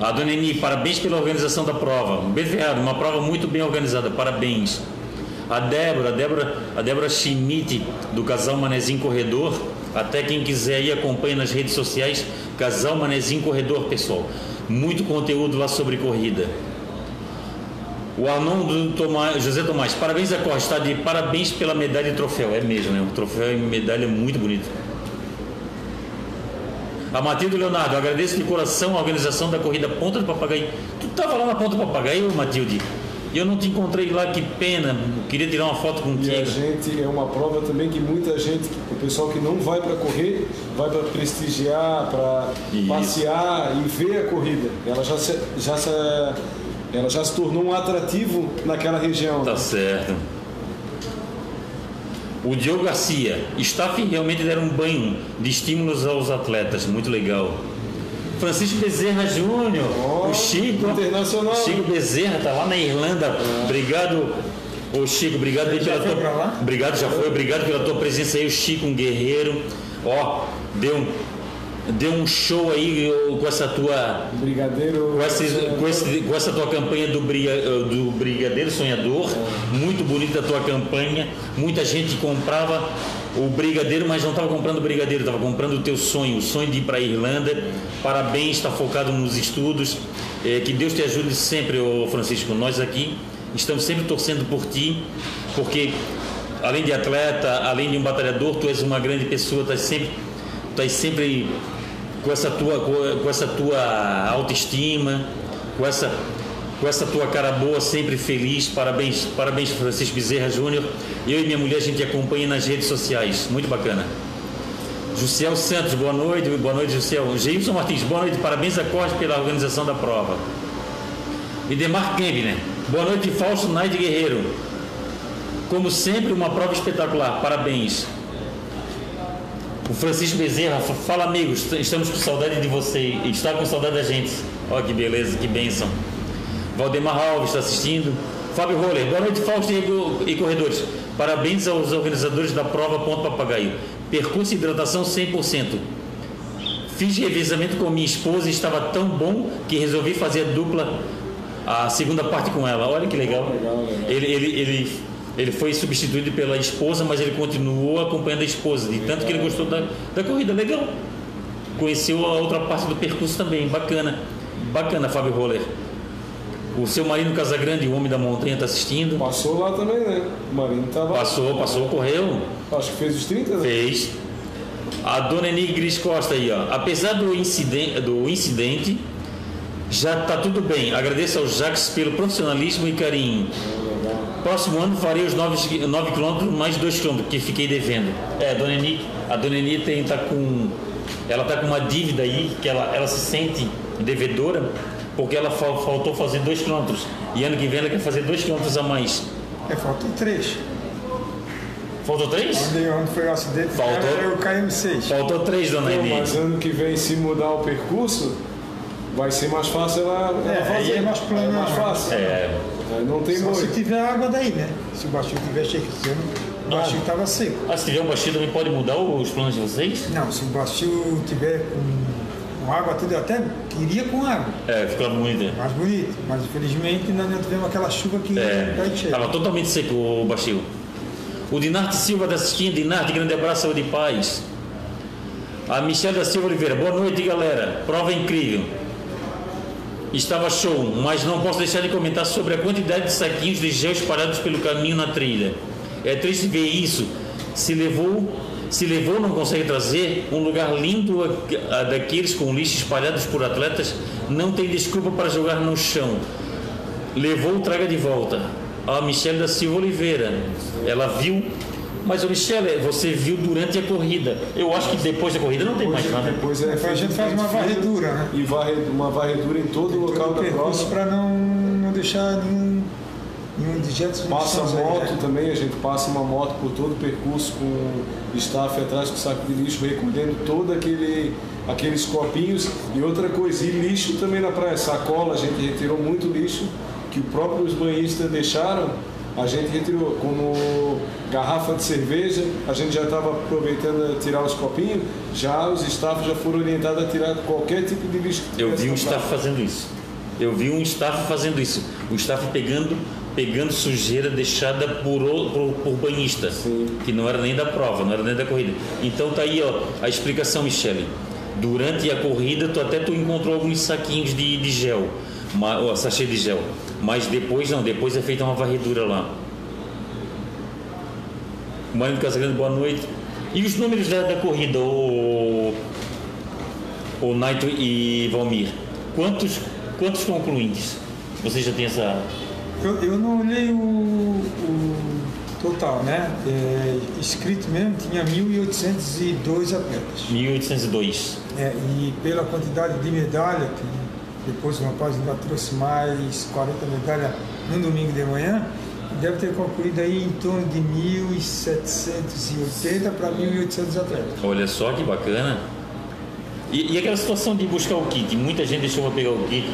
A Dona Eni, parabéns pela organização da prova. Bem ferrado, uma prova muito bem organizada, parabéns. A Débora, a Débora, a Débora Schmidt, do Casal Manezinho Corredor. Até quem quiser aí acompanha nas redes sociais, Casal Manezinho Corredor, pessoal. Muito conteúdo lá sobre corrida. O Arnon Tomás, José Tomás, parabéns a Costa, está de parabéns pela medalha e troféu. É mesmo, né? O troféu e medalha é muito bonito. A Matilde Leonardo, agradeço de coração a organização da corrida Ponta do Papagaio. Tu estava lá na Ponta do Papagaio, Matilde? E eu não te encontrei lá, que pena. Queria tirar uma foto E a contigo. gente é uma prova também que muita gente, o pessoal que não vai para correr, vai para prestigiar, para passear e ver a corrida. Ela já se, já se, ela já se tornou um atrativo naquela região. Tá certo. O Diogo Garcia, staff realmente deram um banho de estímulos aos atletas, muito legal. Francisco Bezerra Júnior, Ó, o Chico, internacional. Chico Bezerra tá lá na Irlanda. Obrigado, ô Chico, obrigado aí Já pela tua, obrigado já foi, obrigado pela tua presença aí, o Chico, um guerreiro. Ó, deu um, deu um show aí com essa tua Brigadeiro. com, esse, com, esse- com essa tua campanha do, briga- do Brigadeiro Sonhador, muito bonita a tua campanha. Muita gente comprava o Brigadeiro, mas não estava comprando o Brigadeiro, estava comprando o teu sonho, o sonho de ir para a Irlanda. Parabéns, está focado nos estudos. Eh, que Deus te ajude sempre, ô Francisco. Nós aqui estamos sempre torcendo por ti, porque além de atleta, além de um batalhador, tu és uma grande pessoa, tu sempre, sempre com essa tua com essa tua autoestima, com essa com essa tua cara boa, sempre feliz. Parabéns, parabéns Francisco Bezerra Júnior. Eu e minha mulher a gente acompanha nas redes sociais. Muito bacana. Jussiel Santos, boa noite. Boa noite, Jussiel. Geilson Martins, boa noite. Parabéns a Corte pela organização da prova. Idemar Kempner, boa noite, Fausto Naide Guerreiro. Como sempre, uma prova espetacular. Parabéns. O Francisco Bezerra, fa- fala amigos, estamos com saudade de você. Está com saudade da gente. Olha que beleza, que bênção. Valdemar Alves está assistindo. Fábio Roller, boa noite, Fausto e corredores. Parabéns aos organizadores da prova Ponto Papagaio. Percurso e hidratação 100%. Fiz revezamento com minha esposa e estava tão bom que resolvi fazer a dupla, a segunda parte com ela. Olha que legal. Legal, legal. Ele, ele, ele, ele foi substituído pela esposa, mas ele continuou acompanhando a esposa, de tanto que ele gostou da, da corrida. Legal. Conheceu a outra parte do percurso também, bacana. Bacana, Fábio Roller. O seu marido Casagrande, o homem da montanha, está assistindo. Passou lá também, né? O Marino tava. Passou, passou, correu. Acho que fez os 30, né? Fez. A dona Eni Gris Costa aí, ó. Apesar do incidente, do incidente já está tudo bem. Agradeço ao Jacques pelo profissionalismo e carinho. Próximo ano farei os 9, 9 km mais 2 km que fiquei devendo. É, a dona Eni, a dona Eni tem, tá com. Ela tá com uma dívida aí que ela, ela se sente devedora porque ela fal- faltou fazer 2 km. E ano que vem ela quer fazer 2 km a mais. É, faltam três. Faltou 3? Onde, onde foi o acidente? Faltou. É o KM6. Faltou 3, dona Eni. mas ano que vem, se mudar o percurso, vai ser mais fácil ela, ela É, fazer. é mais plano, É mais né? fácil. É, Aí Não tem Só se tiver água daí, né? Se o baixinho tiver cheio, o baixinho estava seco. ah, se tiver um baixinho também pode mudar os planos de vocês? Não, se o baixinho tiver com, com água, tudo eu até queria com água. É, fica muito. Mais bonito. Mas infelizmente nós não tivemos aquela chuva que É, vai cheio. estava totalmente seco o baixio. O Dinarte Silva está assistindo. Dinarte, grande abraço, saúde e paz. A Michelle da Silva Oliveira, boa noite galera. Prova incrível. Estava show, mas não posso deixar de comentar sobre a quantidade de saquinhos de gel espalhados pelo caminho na trilha. É triste ver isso. Se levou, se levou, não consegue trazer um lugar lindo a- a daqueles com lixo espalhados por atletas, não tem desculpa para jogar no chão. Levou, traga de volta. A Michelle da Silva Oliveira. Ela viu. Mas, ô Michelle, você viu durante a corrida. Eu acho que depois da corrida não tem mais nada. Depois é Depois a gente faz uma varredura, né? E varre, uma varredura em todo o local da percurso prova. para não, não deixar nenhum, nenhum dejetos Passa munições aí, moto né? também, a gente passa uma moto por todo o percurso com o staff atrás com saco de lixo, recolhendo todo aquele aqueles copinhos e outra coisa, e lixo também na praia, sacola, a gente retirou muito lixo que os próprios banhistas deixaram, a gente retirou como garrafa de cerveja, a gente já estava aproveitando a tirar os copinhos, já os staff já foram orientados a tirar qualquer tipo de lixo. Eu vi um staff fazendo isso. Eu vi um staff fazendo isso. O staff pegando, pegando sujeira deixada por, por, por banhista, Sim. que não era nem da prova, não era nem da corrida. Então tá aí ó, a explicação, Michele. Durante a corrida, tu até tu encontrou alguns saquinhos de, de gel, ma- ó, sachê de gel. Mas depois não, depois é feita uma varredura lá. Mário Casagrande, boa noite. E os números da, da corrida, o, o Naito e Valmir? Quantos, quantos concluintes? Você já tem essa. Eu, eu não olhei o, o total, né? É, inscrito mesmo tinha 1.802 atletas. 1802. É, e pela quantidade de medalha, que depois o rapaz ainda trouxe mais 40 medalhas no domingo de manhã, deve ter concluído aí em torno de 1.780 para 1.800 atletas. Olha só que bacana. E, e aquela situação de buscar o kit? Muita gente deixou para pegar o kit.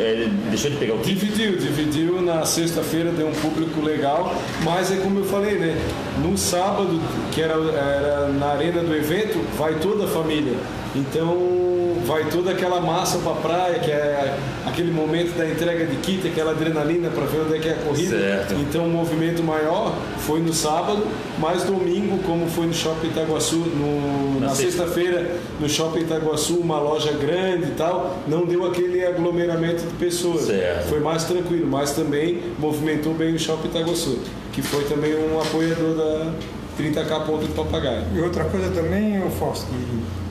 é, deixou de pegar o kit? Dividiu, dividiu na sexta-feira, deu um público legal, mas é como eu falei, né? No sábado, que era, era na arena do evento, vai toda a família. Então vai toda aquela massa para praia, que é aquele momento da entrega de kit, aquela adrenalina para ver onde é que é a corrida. Certo. Então o movimento maior foi no sábado, mas domingo, como foi no Shopping Itaguaçu, no, Na na sexta. sexta-feira, no Shopping Itaguaçu, uma loja grande e tal, não deu aquele aglomeramento de pessoas. Certo. Foi mais tranquilo, mas também movimentou bem o Shopping Itaguaçu, que foi também um apoiador da 30K Ponto de Papagaio. E outra coisa também, o Fausto, que,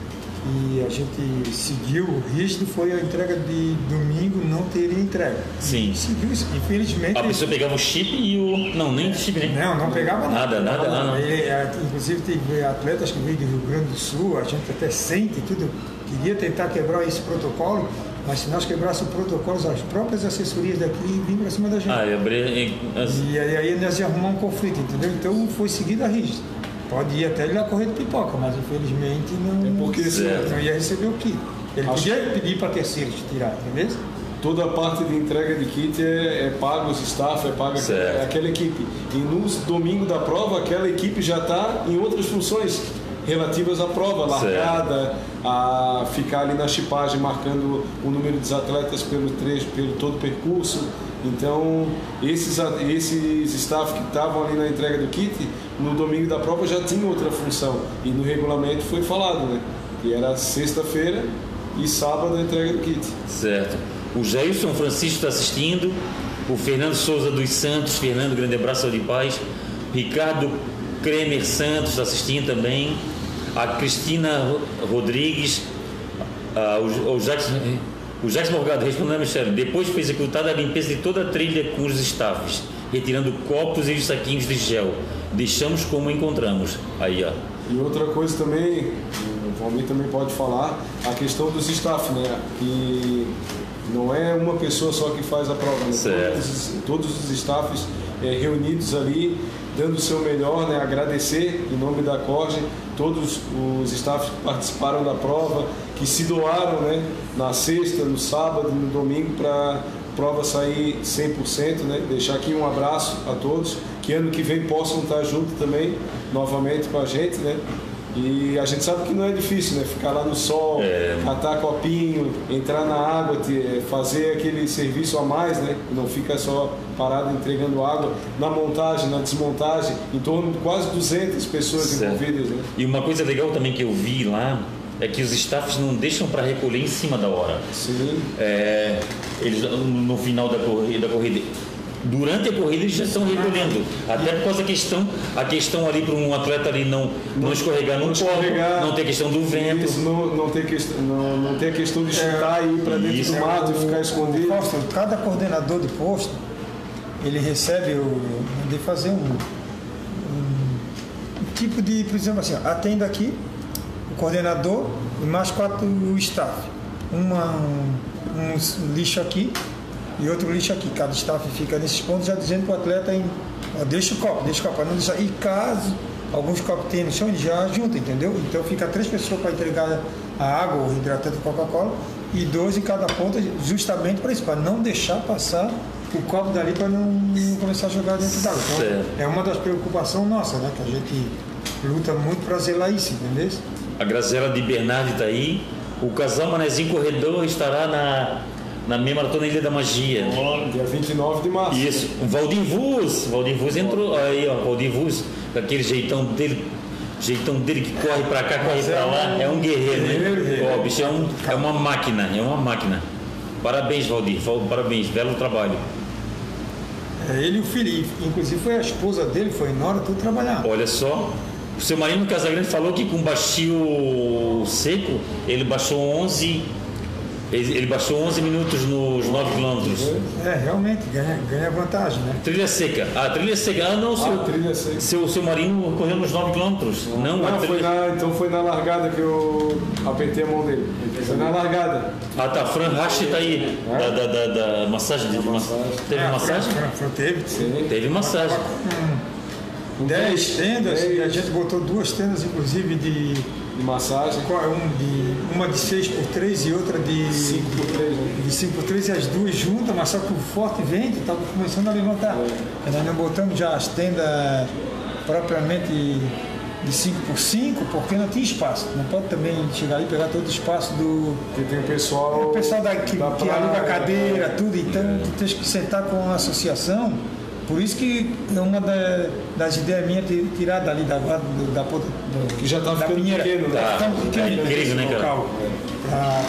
que a gente seguiu rígido foi a entrega de domingo não teria entrega. Sim. Seguiu isso. Infelizmente. A pessoa pegava o chip e o. Não, nem o chip, né? Não, não pegava Nada, nada. nada, não. Ele, é, inclusive teve atletas que veio do Rio Grande do Sul, a gente até sente tudo, queria tentar quebrar esse protocolo, mas se nós quebrássemos o protocolo, as próprias assessorias daqui vinham para cima da gente. Ah, eu abri. as- E aí, aí nós ia arrumar um conflito, entendeu? Então foi seguido a rígido. Pode ir até ele lá correr de pipoca, mas infelizmente não, É porque Certo. não ia receber o kit. Ele Acho- podia pedir para terceiros tirar, entendeu? Toda a parte de entrega de kit é, é pago os staff, é paga Certo. é aquela equipe. E no domingo da prova, aquela equipe já está em outras funções relativas à prova, Certo. largada, a ficar ali na chipagem marcando o número dos atletas pelo trecho, pelo todo o percurso. Então, esses, a- esses staff que estavam ali na entrega do kit, no domingo da prova já tinham outra função. E no regulamento foi falado, né? Que era sexta-feira e sábado a entrega do kit. Certo. O Jailson Francisco está assistindo. O Fernando Souza dos Santos, Fernando, grande abraço de paz. Ricardo Kremer Santos está assistindo também. A Cristina Rodrigues. Ah, o, o Jackson. O Jackson Morgado respondendo a Michelle, depois foi executada a limpeza de toda a trilha com os staffs, retirando copos e os saquinhos de gel. Deixamos como encontramos. Aí, ó. E outra coisa também, o Valmir também pode falar, a questão dos staff, né? Que não é uma pessoa só que faz a prova, né? Todos, todos, os staffs é, reunidos ali, dando o seu melhor, né? Agradecer em nome da Corge todos os staffs que participaram da prova, que se doaram, né? Na sexta, no sábado, no domingo para a prova sair 100%, né? Deixar aqui um abraço a todos, que ano que vem possam estar junto também, novamente com a gente, né? E a gente sabe que não é difícil, né? Ficar lá no sol, é. catar copinho, entrar na água, fazer aquele serviço a mais, né? Não fica só parado entregando água. Na montagem, na desmontagem, em torno de quase 200 pessoas certo. envolvidas, né? E uma coisa legal também que eu vi lá é que os staffs não deixam para recolher em cima da hora. Sim. É, eles no final da corrida, da corrida durante a corrida eles já estão recolhendo. Até por causa da questão, a questão ali para um atleta ali não, não, escorregar no escorregar, não ter questão do vento. Isso, não, não, tem questão, não, não tem a questão de chutar é, e ir para dentro isso. do mato e ficar escondido. Posto, cada coordenador de posto, ele recebe o. de fazer um, um, tipo de, por exemplo assim, atendo aqui, coordenador e mais quatro staff. Uma, um, um lixo aqui, e outro lixo aqui. Cada staff fica nesses pontos já dizendo para o atleta em, ó, deixa o copo, deixa o copo, não deixa. E caso alguns copos tenham no chão, ele já junta, entendeu? Então fica três pessoas para entregar a água, o hidratante Coca-Cola, e dois em cada ponta, justamente para isso, para não deixar passar o copo dali para não, não, começar a jogar dentro d'água. Então, é uma das preocupações nossas, né? Que a gente luta muito para zelar isso, entendeu? A Graziela de Bernardi está aí. O casal Manezinho Corredor estará na na minha maratona Ilha da Magia. Oh, dia 29 de março. Isso. O Valdir Vuz, Valdir Vuz entrou aí, ó, Valdir Vuz, com aquele jeitão dele, jeitão dele que corre para cá, corre para lá, é um guerreiro, né? Ó, bicho é, um, é uma máquina, é uma máquina. Parabéns, Valdir, parabéns, belo trabalho. É, ele e o Felipe, inclusive foi a esposa dele, foi Nora, tudo trabalhar. Olha só, o seu Marino Casagrande falou que com baixio seco ele baixou 11 ele, baixou 11 minutos nos 9 quilômetros. É, realmente, ganha, ganha vantagem, né? Trilha seca. Ah, trilha seca. Ah, não, seu, ah, trilha seca. Seu, seu Marino correu nos 9 quilômetros. Não, não foi na, então foi na largada que eu apertei a mão dele. Foi na largada. Ah, tá. Fran Rache está aí. É? Da, da, da, da, massagem. De, massagem. Teve é, massagem? Fran, Fran, teve. Sim. Teve massagem. 10 tendas, e a gente botou duas tendas, inclusive, de de massagem. Um de, uma de 6 por 3 e outra de 5 por 3. Né? De 5 por 3 e as duas juntas, mas só que o forte vento estava começando a levantar. É. Nós não botamos já as tendas propriamente de 5 por 5 porque não tinha espaço. Não pode também chegar ali e pegar todo o espaço do. Porque tem o pessoal. O pessoal da, que, da que aluga a cadeira, tudo, então é. tem que sentar com a associação por isso que é uma da, das ideias minhas ter tirado ali da, da, da, da que já estava ficando pinheira, pequeno, né? Tá, pequeno, é incrível, né, cara?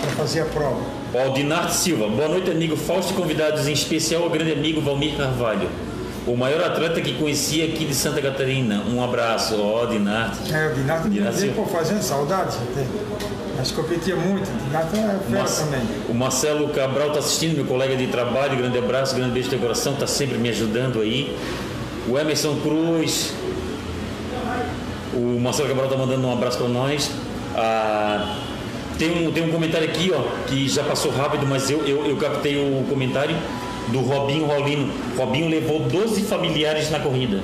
Para fazer a prova. Aldinarte Silva, boa noite, amigo Fausto e convidados, em especial o grande amigo Valmir Carvalho. O maior atleta que conhecia aqui de Santa Catarina. Um abraço, ó, Dinarte. É, o Dinarte me deu fazendo saudades até. Mas competia muito, Dinarte é fera também. O Marcelo Cabral está assistindo, meu colega de trabalho. Grande abraço, grande beijo de coração, está sempre me ajudando aí. O Emerson Cruz. O Marcelo Cabral está mandando um abraço para nós. Ah, tem, um, tem um comentário aqui, ó, que já passou rápido, mas eu, eu, eu captei o comentário do Robinho Raulino. Robinho levou 12 familiares na corrida.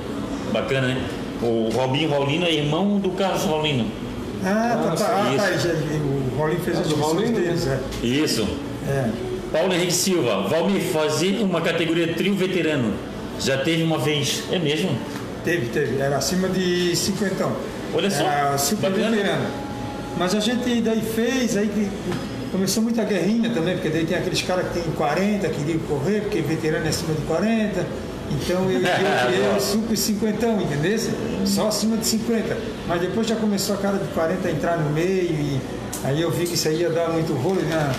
Bacana, né? O Robinho Raulino é irmão do Carlos Raulino. Ah, tá, tá, ah, tá. O Raulino fez o Raulino deles, é. Isso. É. Paulo Henrique Silva, Valmir, fazer uma categoria trio veterano. Já teve uma vez, é mesmo? Teve, teve. Era acima de 50. Olha só. Era super bacana. veterano. Mas a gente daí fez, aí Começou muita guerrinha também, porque daí tem aqueles caras que tem 40, que queriam correr, porque veterano é acima de 40. Então eu, eu, eu super 50, entendeu? Só acima de 50. Mas depois já começou a cara de 40 a entrar no meio e aí eu vi que isso aí ia dar muito rolo, né?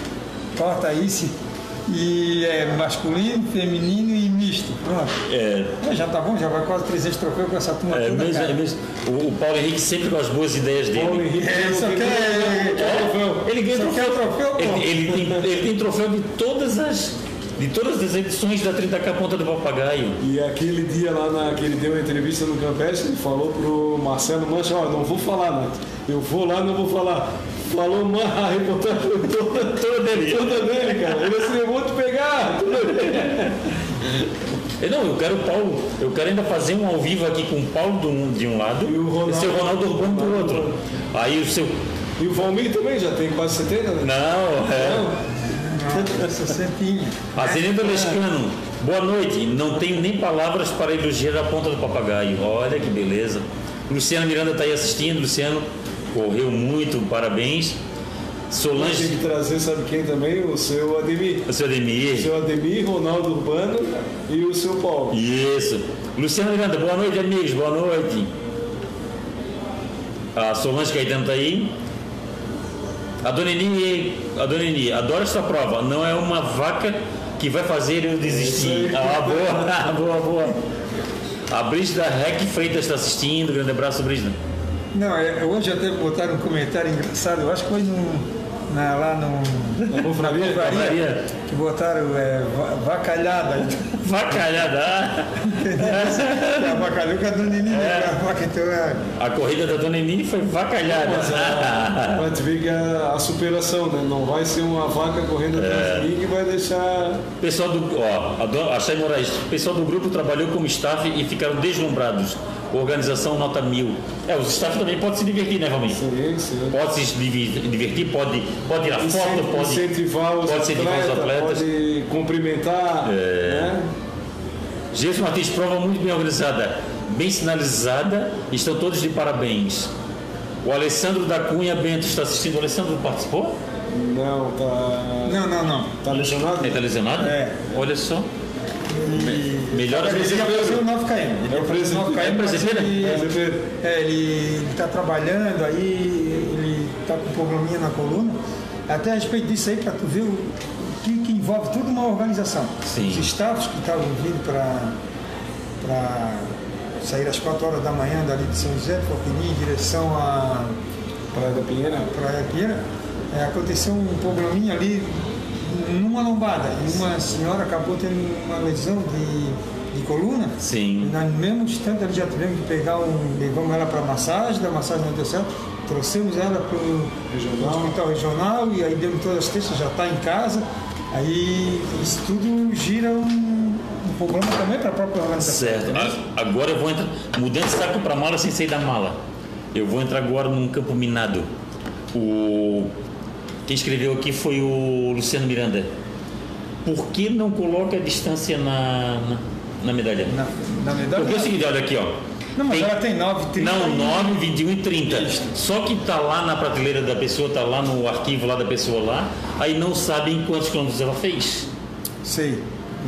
Corta isso. E é masculino, feminino e misto. Pronto. É, É, já tá bom, já vai quase 300 troféus com essa turma é, toda. mesmo, é mesmo. O, o Paulo Henrique sempre com as boas ideias Paulo dele. Henrique É, só não tem quer- troféu. Ele ganha Só troféu. troféu. Ele, ele tem, ele tem troféu de todas as de todas as edições da 30K Ponta do Papagaio. E aquele dia lá na, que ele deu uma entrevista no Campestre, ele falou pro Marcelo Mancha, ó, não vou falar, né? Eu vou lá, não vou falar. Falou, a reportagem toda, toda dele. Toda dele, cara. Ele assim, eu vou te pegar. Não, eu quero o Paulo, eu quero ainda fazer um ao vivo aqui com o Paulo de um, de um lado E o Ronaldo- seu Ronaldo Urbano do outro. Aí o seu. E o Valmir também já tem quase 70, né? Não, é. Não. Azenida Lescano, boa noite. Não tenho nem palavras para elogiar a ponta do papagaio. Olha que beleza. Luciano Miranda está aí assistindo. Luciano correu muito, parabéns. Tem Solange, que trazer, sabe quem também? O seu Ademir. o seu O Ademir. seu Ademir, Ronaldo Urbano e o seu Paulo. Isso. Luciano Miranda, boa noite, amigos. Boa noite. A Solange Caetano está aí. A Dona Eni, a Dona Eni, adoro esta prova. Não é uma vaca que vai fazer eu desistir. Aí. Ah, boa, boa, boa. A Brígida Rec Freitas está assistindo. Grande abraço, Brígida. Não, é, hoje até botaram um comentário engraçado, eu acho que foi na- lá no, Na confraria? Que botaram é, va- vacalhada. Vacalhada. É a vacalhuca do Nini, né? A vaca, então é. A corrida da Dona Eni foi vacalhada. Pra te ver que a, a superação, né? Não vai ser uma vaca correndo atrás de mim que vai deixar. Pessoal do, ó, a, a Moraes, o pessoal do grupo trabalhou como staff e ficaram deslumbrados. Organização nota mil. É, os staff também podem se divertir, né, Valmir? Sim, sim. Pode se divertir, pode, pode tirar foto, pode. incentivar os pode incentivar os atletas, pode cumprimentar, né? Gerson Martins, prova muito bem organizada, bem sinalizada, estão todos de parabéns. O Alessandro da Cunha Bento está assistindo. O Alessandro participou? Não, tá. Não, não, não. Tá lesionado? Ele está lesionado? É. Olha só. E... Melhoras Ele ia fazer o 9KM. Ele É o ia fazer o presidente. 9KM, É mas presidente? ele- É, É, ele está trabalhando aí, ele está com um probleminha na coluna. Até a respeito disso aí, para tu ver o que, que envolve toda uma organização. Sim. Os staffs que estavam vindo para sair às 4 horas da manhã dali de São José, de em direção a Praia da Pinheira. Praia Pira, é, aconteceu um probleminha ali numa lombada. E uma senhora acabou tendo uma lesão de, de coluna. Sim. E no mesmo instante ali já tivemos que pegar um. Levamos ela para massagem, da massagem não deu certo. Trouxemos ela para o hospital regional e aí demos todas as terças, já está em casa. Aí isso tudo gira um, um problema também para a própria organização. Certo. A- Agora eu vou entrar. Mudando de saco para mala sem sair da mala. Eu vou entrar agora num campo minado. O quem escreveu aqui foi o Luciano Miranda. Por que não coloca a distância na, na, na medalha? Na, na medalha. Porque é o seguinte, olha aqui, ó. Não, mas Tem- ela tem 9, 30. Não, e- 9, 21 e 30. Só que tá lá na prateleira da pessoa, tá lá no arquivo lá da pessoa lá, aí não sabem quantos quilômetros ela fez. Sei.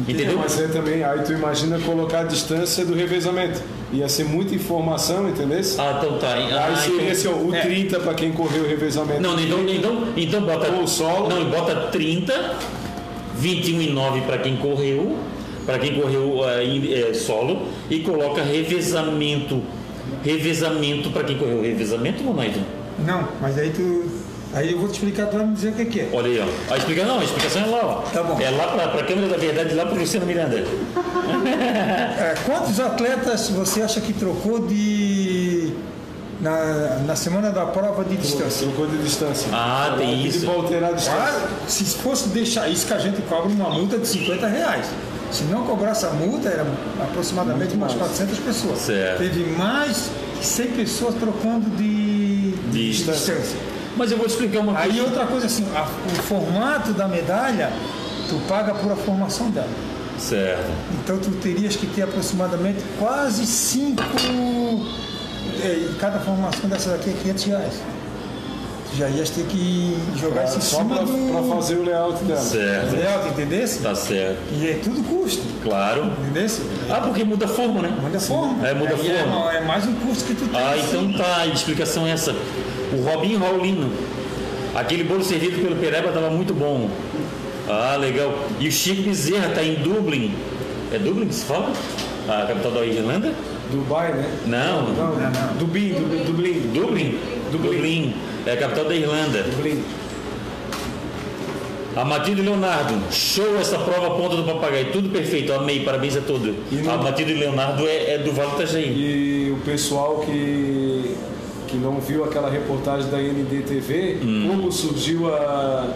Entendeu? Mas é também, aí tu imagina colocar a distância do revezamento. Ia ser muita informação, entendeu? Ah, então tá. Ah, aí seria então- assim, o é. 30 para quem correu o revezamento. Não, então, então, então bota. Ou solo. Não, bota 30, 21 e 9 para quem correu, para quem correu eh, solo, e coloca revezamento. Revezamento para quem correu revezamento, Monaito? Não, mas aí tu. Aí eu vou te explicar, tu vai me dizer o que que é. Olha aí, ó. A explicação, não, a explicação é lá, ó. Tá bom. É lá para a câmera da verdade, lá para Luciano Miranda. É, quantos atletas você acha que trocou de. Na, na semana da prova de distância? Trocou de distância. Ah, tem Pedi isso. alterar a distância. Claro, se fosse deixar isso que a gente cobra uma multa de 50 reais. Se não cobrasse a multa, era aproximadamente umas 400 pessoas. Certo. Teve mais de 100 pessoas trocando de, De distância. Mas eu vou explicar uma coisa. Aí outra coisa assim, a- o formato da medalha, tu paga por a formação dela. Certo. Então tu terias que ter aproximadamente quase cinco. é, cada formação dessa daqui é 500 reais. Tu já ias ter que jogar isso em Só cima para do. fazer o layout dela. Certo. Layout, entendesse? Tá certo. E é tudo custo, Claro. entendesse? Ah, porque muda a forma, né? Muda a forma. É, muda a é- forma. É, mais um custo que tu tem. Ah, então tá, a explicação é essa. O Robinho Raulino, aquele bolo servido pelo Pereba estava muito bom. Ah, legal. E o Chico Bezerra está em Dublin. É Dublin que se fala? A capital da Irlanda? Dubai, né? Não. Não, não. Dublin, Dublin, Dublin. Dublin? Dublin. É a capital da Irlanda. Dublin. A Matilde Leonardo, show essa prova ponta do papagaio, tudo perfeito, amei, parabéns a todos. A não- Matilde Leonardo é, é do Vale do Itajaí. E o pessoal que, que não viu aquela reportagem da NDTV, Hum. como surgiu a,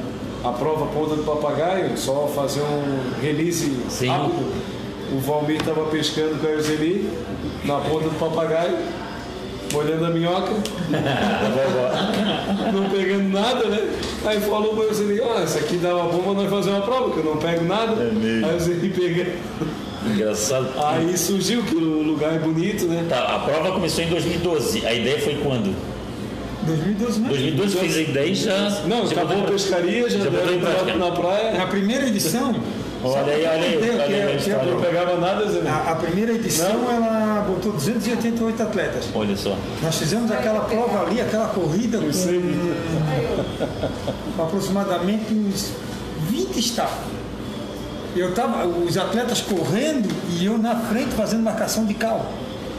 a prova ponta do papagaio, só fazer um release Sim. rápido. O Valmir estava pescando com a Euseli na ponta do papagaio, molhando a minhoca, não pegando nada, né? Aí falou pra Euseli, ó, isso aqui dava bom pra nós fazer uma prova, que eu não pego nada. É mesmo. Aí a Euseli pega. Engraçado. Aí surgiu que o lugar é bonito, né? Tá, a prova começou em 2012. A ideia foi quando? 2012, né? 2012 fez a ideia e já. Não, já acabou a pescaria, já, já prática. na praia. Na primeira edição. Olha aí, olha aí, é- que é. Não pegava nada, Zé. A, a primeira edição ela botou 288 atletas. Olha só. Nós fizemos aquela prova ali, aquela corrida com, com aproximadamente uns 20 staff. Eu tava, os atletas correndo e eu na frente fazendo marcação de cal.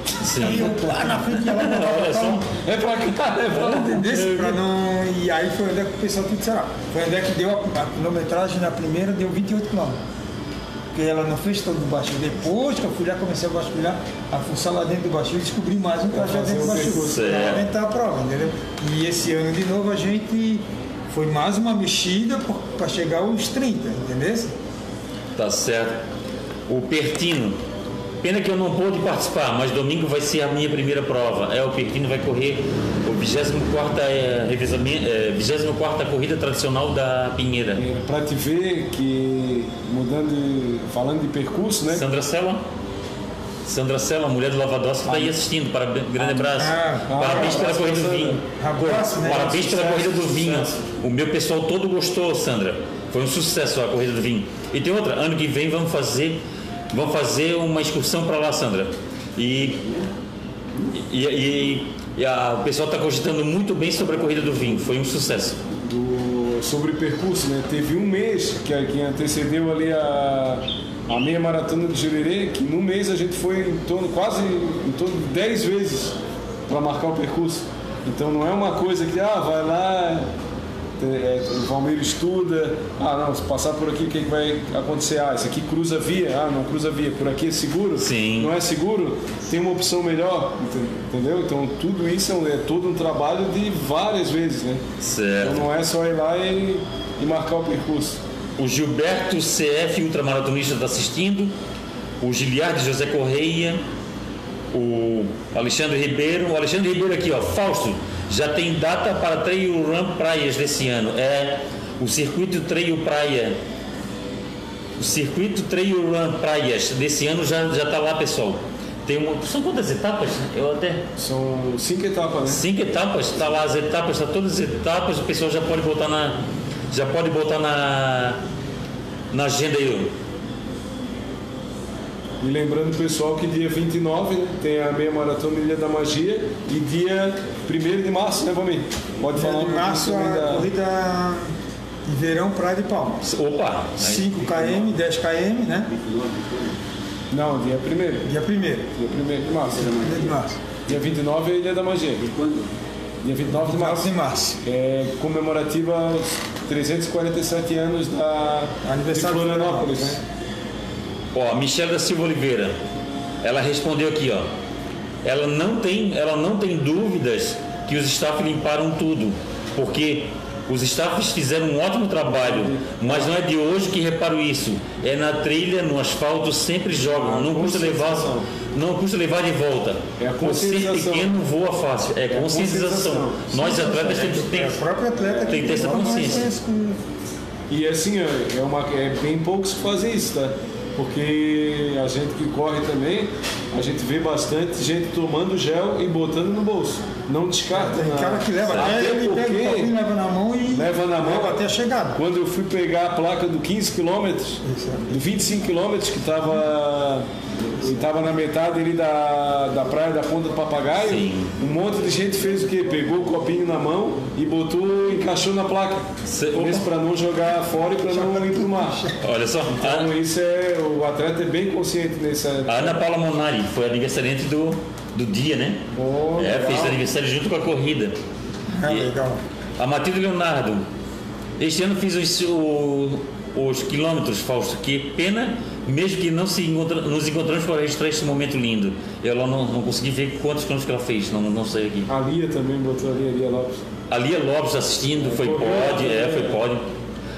E Sim. eu lá na frente ia lá Olha só. É pra cá, é pra. Entendeu? Pra não... E aí foi onde é que o pessoal tudo será. Foi onde é que deu a, a quilometragem na primeira, deu 28 quilômetros. Porque ela não fez todo o baixio. Depois que eu fui lá, comecei a vasculhar, a fuçar lá dentro do baixio e descobri mais um trajeto dentro do o baixio. percurso. Pra aumentar a prova, entendeu? E esse ano de novo a gente foi mais uma mexida para chegar aos 30, entendeu? Tá certo. O Pertino. Pena que eu não pude participar, mas domingo vai ser a minha primeira prova. É, o Pertino vai correr o 24 é, revezamento, é, 24 corrida tradicional da Pinheira. É, Pra te ver que, mudando, falando de percurso, né? Sandra Sela? Sandra Sela, mulher do Lavadós, que está aí assistindo. Parabéns, grande abraço. Ah, parabéns ah, pela abraço corrida do vinho. Abraço, né? Parabéns pela corrida do vinho. O meu pessoal todo gostou, Sandra. Foi um sucesso a corrida do vinho. E tem outra, ano que vem vamos fazer, vamos fazer uma excursão para lá, Sandra. E, e, e- e a- o pessoal está cogitando muito bem sobre a corrida do vinho. Foi um sucesso. do, sobre percurso, né? Teve um mês que, que antecedeu ali a, a meia maratona de Jurerê, que no mês a gente foi em torno, quase em torno de 10 vezes para marcar o percurso. Então não é uma coisa que, ah, vai lá, é, é, o Valmeiro estuda, ah não, se passar por aqui o que, que vai acontecer? Ah, isso aqui cruza via, ah não cruza via, por aqui é seguro? Sim. Não é seguro? Tem uma opção melhor, entendeu? Então tudo isso é, é todo um trabalho de várias vezes, né? Certo. Então não é só ir lá e, e marcar o percurso. O Gilberto CF, ultramaratonista, está assistindo. O Giliardi José Correia. O Alexandre Ribeiro. O Alexandre Ribeiro aqui, ó. Fausto, já tem data para Trail Run Praias desse ano. É o Circuito Trail Praia. O Circuito Trail Run Praias desse ano já já está lá, pessoal. Tem uma, são quantas etapas? Eu até São cinco etapas, né? Cinco etapas, está lá as etapas, está todas as etapas, o pessoal já pode botar na. Já pode botar na. Na agenda aí. E lembrando pessoal que dia 29 né, tem a meia maratona Ilha da Magia e dia 1 de março, né, Valmir? Pode falar um Em pouquinho março a da... corrida de verão Praia de Palmas. Opa! 5 km, 10 km, né? Não, dia 1 dia Dia 1 1 de março. de março. Dia 29 é Ilha da Magia. Quando? Dia 29 de 9 março. de março. É comemorativa aos 347 anos da Aniversário de de Florianópolis, né? Ó, a Michelle da Silva Oliveira. Ela respondeu aqui, ó. Ela não tem, ela não tem dúvidas que os staff limparam tudo, porque os staffs fizeram um ótimo trabalho, mas não é de hoje que reparo isso. É na trilha, no asfalto, sempre jogam. Não custa levar, não custa levar de volta. É a Por ser conscientização. pequeno voa fácil. É conscientização. conscientização. Nós atletas temos que É ter o próprio atleta tem que ter essa consciência. com- E assim, é, é uma, é bem poucos que fazem isso, tá? Porque a gente que corre também, a gente vê bastante gente tomando gel e botando no bolso. Não descarta. Tem cara que leva Até ele pega o copinho, leva na mão e Leva na mão. leva até a chegada. Quando eu fui pegar a placa do 15 quilômetros, Isso é. do 25 quilômetros que estava estava na metade ali da, da praia da Ponta do Papagaio, Sim. um monte de gente fez o quê? Pegou o copinho na mão e botou, encaixou na placa. Cê- opa. para não jogar fora e para não ir pro mar. Olha só, Então a, isso é, o atleta é bem consciente nessa. a Ana Paula Monari foi aniversariante do, do dia, né? Oh, é, legal. fez aniversário junto com a corrida. E- legal. A Matilde Leonardo, este ano fiz os, o- os quilômetros, Fausto, que pena, mesmo que não se encontra, nos encontramos para registrar este momento lindo. Eu lá não, não consegui ver quantos quilômetros que ela fez, não, não sei aqui. A Lia também botou ali, a Lia Lopes. A Lia Lopes assistindo, foi pódio, é, é. foi pódio.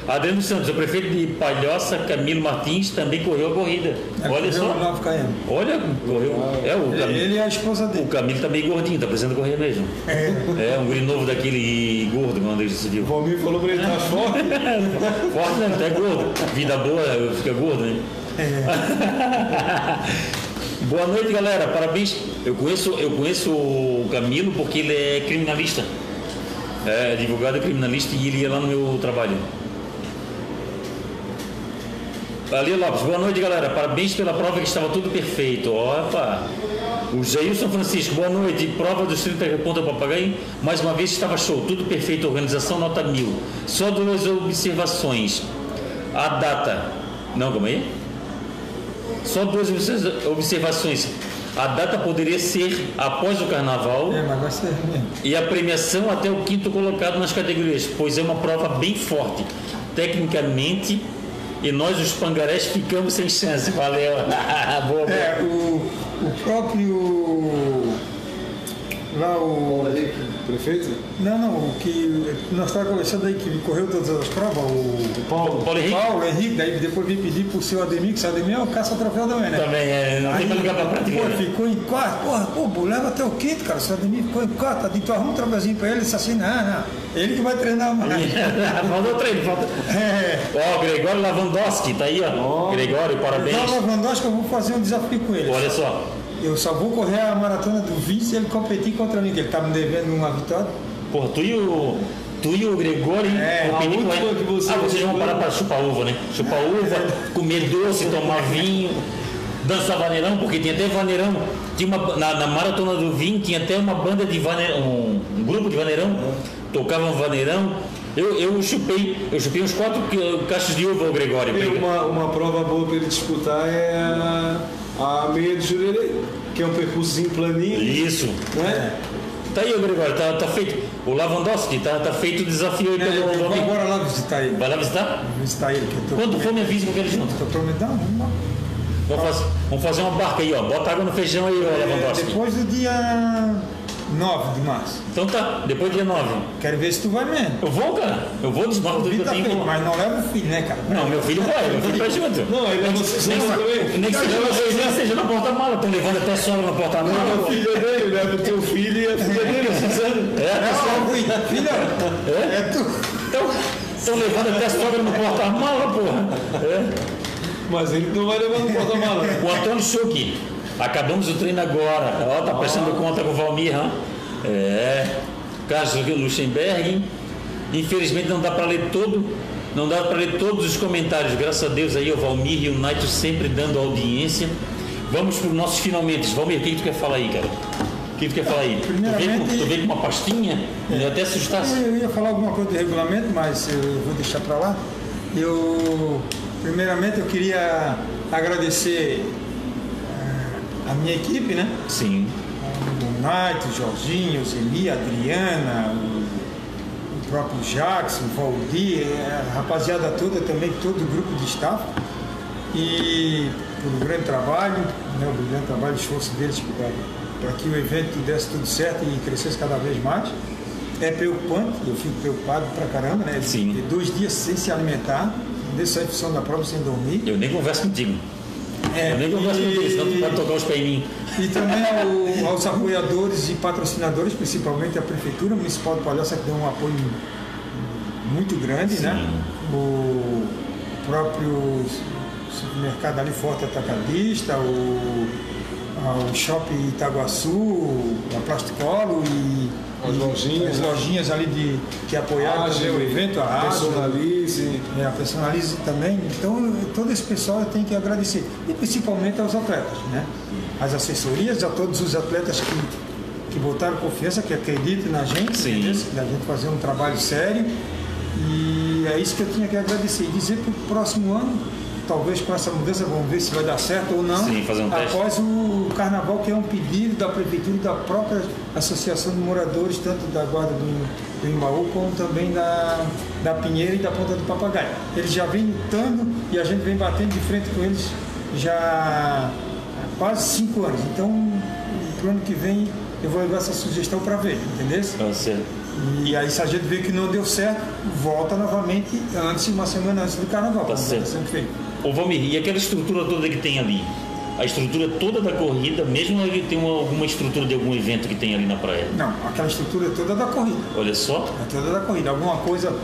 Adriano Santos, o prefeito de Palhoça, Camilo Martins, também correu a corrida. É, Olha só, 9 km. olha, correu. É, o Ele, Camilo, ele e a esposa o dele. Camilo tá meio gordinho, tá precisando correr mesmo. É, um guri novo daquele gordo, quando ele se O. Valmir falou pra ele estar forte. Forte, né? Até gordo. Vida boa, fica gordo, né? Boa noite, galera. Parabéns. Eu conheço, eu conheço o Camilo porque ele é criminalista. É advogado criminalista e ele ia lá no meu trabalho. Ali Lopes, boa noite, galera. Parabéns pela prova que estava tudo perfeito. Opa! O Jailson Francisco, boa noite. Prova dos 30 pontos do papagaio. Mais uma vez estava show, tudo perfeito. Organização nota mil. Só duas observações. A data. Não, calma aí. Só duas observa- observações. A data poderia ser após o carnaval É, mas vai ser mesmo. e a premiação até o quinto colocado nas categorias, pois é uma prova bem forte, tecnicamente, e nós, os pangarés, ficamos sem chance. Valeu. boa, boa. É, o, o próprio. Lá o. Prefeito? Não, não, o que nós estávamos conversando aí, que correu todas as provas, o Paulo. Paulo Henrique Paulo Henrique, daí depois veio pedir pro seu Ademir, que o seu Ademir é o caça-troféu também, né? também, é, não tem mais lugar pra Pô, prateleira. ficou em quarto, porra, pô, pô, leva até o quinto, cara. O seu Ademir ficou em quarto, tá dito, arruma um trabalhinho pra ele, ele disse assim, não, não, ele que vai treinar mais. falta treino, falta. É. Ó, Gregório Lavandowski, tá aí, ó. Gregório, parabéns. Então, Lewandowski, eu vou fazer um desafio com ele. Olha só. Eu só vou correr a maratona do vice se ele competir contra mim, que ele tá me devendo uma vitória. Porra, tu e o. Tu e o Gregório, hein? É, O a última vai- que você Ah, vocês vão parar para chupar uva, né? Chupar uva, comer doce, tomar vinho, dançar vaneirão, porque tinha até vaneirão. Tinha uma, na, na maratona do vinho tinha até uma banda de vaneirão, um, um grupo de vaneirão, tocavam vaneirão. Eu, eu chupei, eu chupei uns quatro cachos de uva, o Gregório. Uma, uma prova boa para ele disputar é a, a meia de Jurerê, que é um percursozinho planinho, Isso. né? Tá aí, Gregório, tá, tá feito. O Lavandowski, tá, tá feito o desafio aí É, pelo vou amigo. agora lá visitar ele. Vai lá visitar? Visitar ele, que eu tô. Quando for, me avise que eu quero ir junto. Tô prometendo, vamos lá. Vamos fazer, uma barca aí, ó. Bota água no feijão aí, É, Lewandowski. depois do dia 9 de março. Então tá, depois do dia 9. Quero ver se tu vai mesmo. Eu vou, cara. Eu vou desmarco tudo que eu Tá tenho. mas não leva o filho, né, cara? Não, meu filho vai, meu filho vai junto. Não, ele leva vocês Nem que, também. nem que seja, que seja na porta-mala, estão levando até sogra na Não, porta-mala. a filha dele, leva o teu filho e a filha dele, a Suzana. É, Não, filho, filho, é tu. então, estão levando até sogra no porta-mala, porra. É. Mas ele não vai levar no porta-mala. O Antônio Schuch, acabamos o treino agora. Ó, tá prestando conta com o Valmir, hã? É. Carlos Luxemburg. Infelizmente não dá para ler todo, não dá para ler todos os comentários. Graças a Deus aí o Valmir e o Naito sempre dando audiência. Vamos para os nossos finalmente. Valmir, o que, que tu quer falar aí, cara? O que tu quer falar aí? Tu veio com, Primeiramente- tu veio com uma pastinha? E até assustasse. Eu ia falar alguma coisa do regulamento, mas eu vou deixar para lá. Eu, primeiramente, eu queria agradecer a minha equipe, né? Sim. O Naito, o Jorginho, o Zeli, a Adriana, o, o próprio Jackson, o Valdir, eh, a rapaziada toda também, todo o grupo de staff. E por um grande trabalho, né, o grande trabalho, o esforço deles para que o evento desse tudo certo e crescesse cada vez mais. É preocupante, eu fico preocupado pra caramba, né? Sim. De dois dias sem se alimentar, dessa função da prova sem dormir. Eu nem converso contigo. É, eu nem e- senão tu pode tocar os pés em mim. E também ao- aos apoiadores e patrocinadores, principalmente a Prefeitura Municipal de Palhoça, que deu um apoio muito grande, né? O próprio supermercado ali Forte Atacadista, o, ao Shopping Itaguaçu, a Plasticolo e As lojinhas, as né? lojinhas ali de, que apoiaram o evento, a Rádio, Personalize. é, a Personalize também. Então, todo esse pessoal eu tenho que agradecer. E principalmente aos atletas, né? As assessorias, a todos os atletas que, que botaram confiança, que acreditam na gente, Sim. entendeu? da gente fazer um trabalho sério. E é isso que eu tinha que agradecer. E dizer para o próximo ano, talvez com essa mudança, vamos ver se vai dar certo ou não. Sim, fazer um teste. após o carnaval, que é um pedido da prefeitura e da própria associação de moradores, tanto da guarda do, do Imbaú, como também da, da Pinheira e da Ponta do Papagaio. Eles já vêm lutando e a gente vem batendo de frente com eles já há quase cinco anos. Então, pro ano que vem, eu vou levar essa sugestão para ver, entendeu? Tá certo. E aí, se a gente vê que não deu certo, volta novamente antes, uma semana antes do carnaval. como certo. Ô Valmir, e aquela estrutura toda que tem ali? A estrutura toda da corrida, mesmo ele tem uma- alguma estrutura de algum evento que tem ali na praia? Não, aquela estrutura é toda da corrida. Olha só. É toda da corrida. Alguma coisa,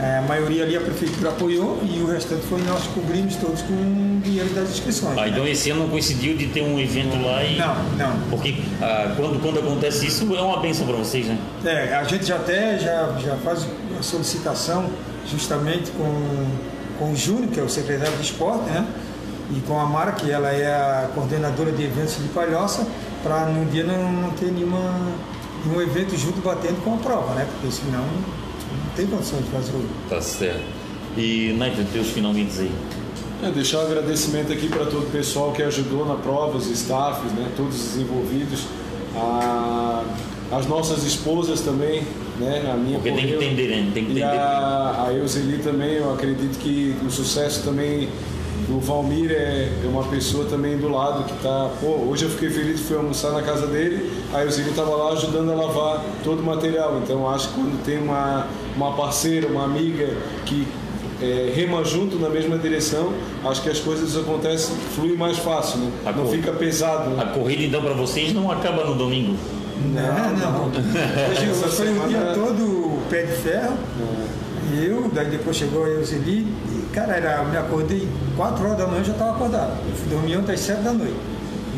é, a maioria ali a prefeitura apoiou e o restante foi nós cobrimos todos com o dinheiro das inscrições. Ah, né? então esse ano não coincidiu de ter um evento lá e. Não, não. Porque ah, quando, quando acontece isso é uma benção para vocês, né? É, a gente já até já, já faz a solicitação justamente com, com o Júnior, que é o secretário de esporte, né? E com a Mara, que ela é a coordenadora de eventos de Palhoça, para no dia não, não ter nenhuma, nenhum evento junto batendo com a prova, né? Porque senão não tem condição de fazer o. Tá certo. E Nath, teus finalmente aí. É, deixar um agradecimento aqui para todo o pessoal que ajudou na prova, os staffs, né, todos os envolvidos, a- as nossas esposas também, né, a minha Porque tem que correu, entender, né? Tem que e entender. a, a Euseli também, eu acredito que o sucesso também do Valmir é, é uma pessoa também do lado que tá. Pô, hoje eu fiquei feliz, fui almoçar na casa dele, a Euseli estava lá ajudando a lavar todo o material. Então acho que quando tem uma, uma parceira, uma amiga que é, rema junto na mesma direção, acho que as coisas acontecem, flui mais fácil, né? Não fica pesado, né? A corrida então para vocês não acaba no domingo. Não, não. Hoje Essa foi semana- dia todo pé de ferro. E eu, daí depois chegou a Euseli, e cara, era, eu me acordei 4 horas da manhã, eu já estava acordado. Eu fui dormir ontem às 7 da noite.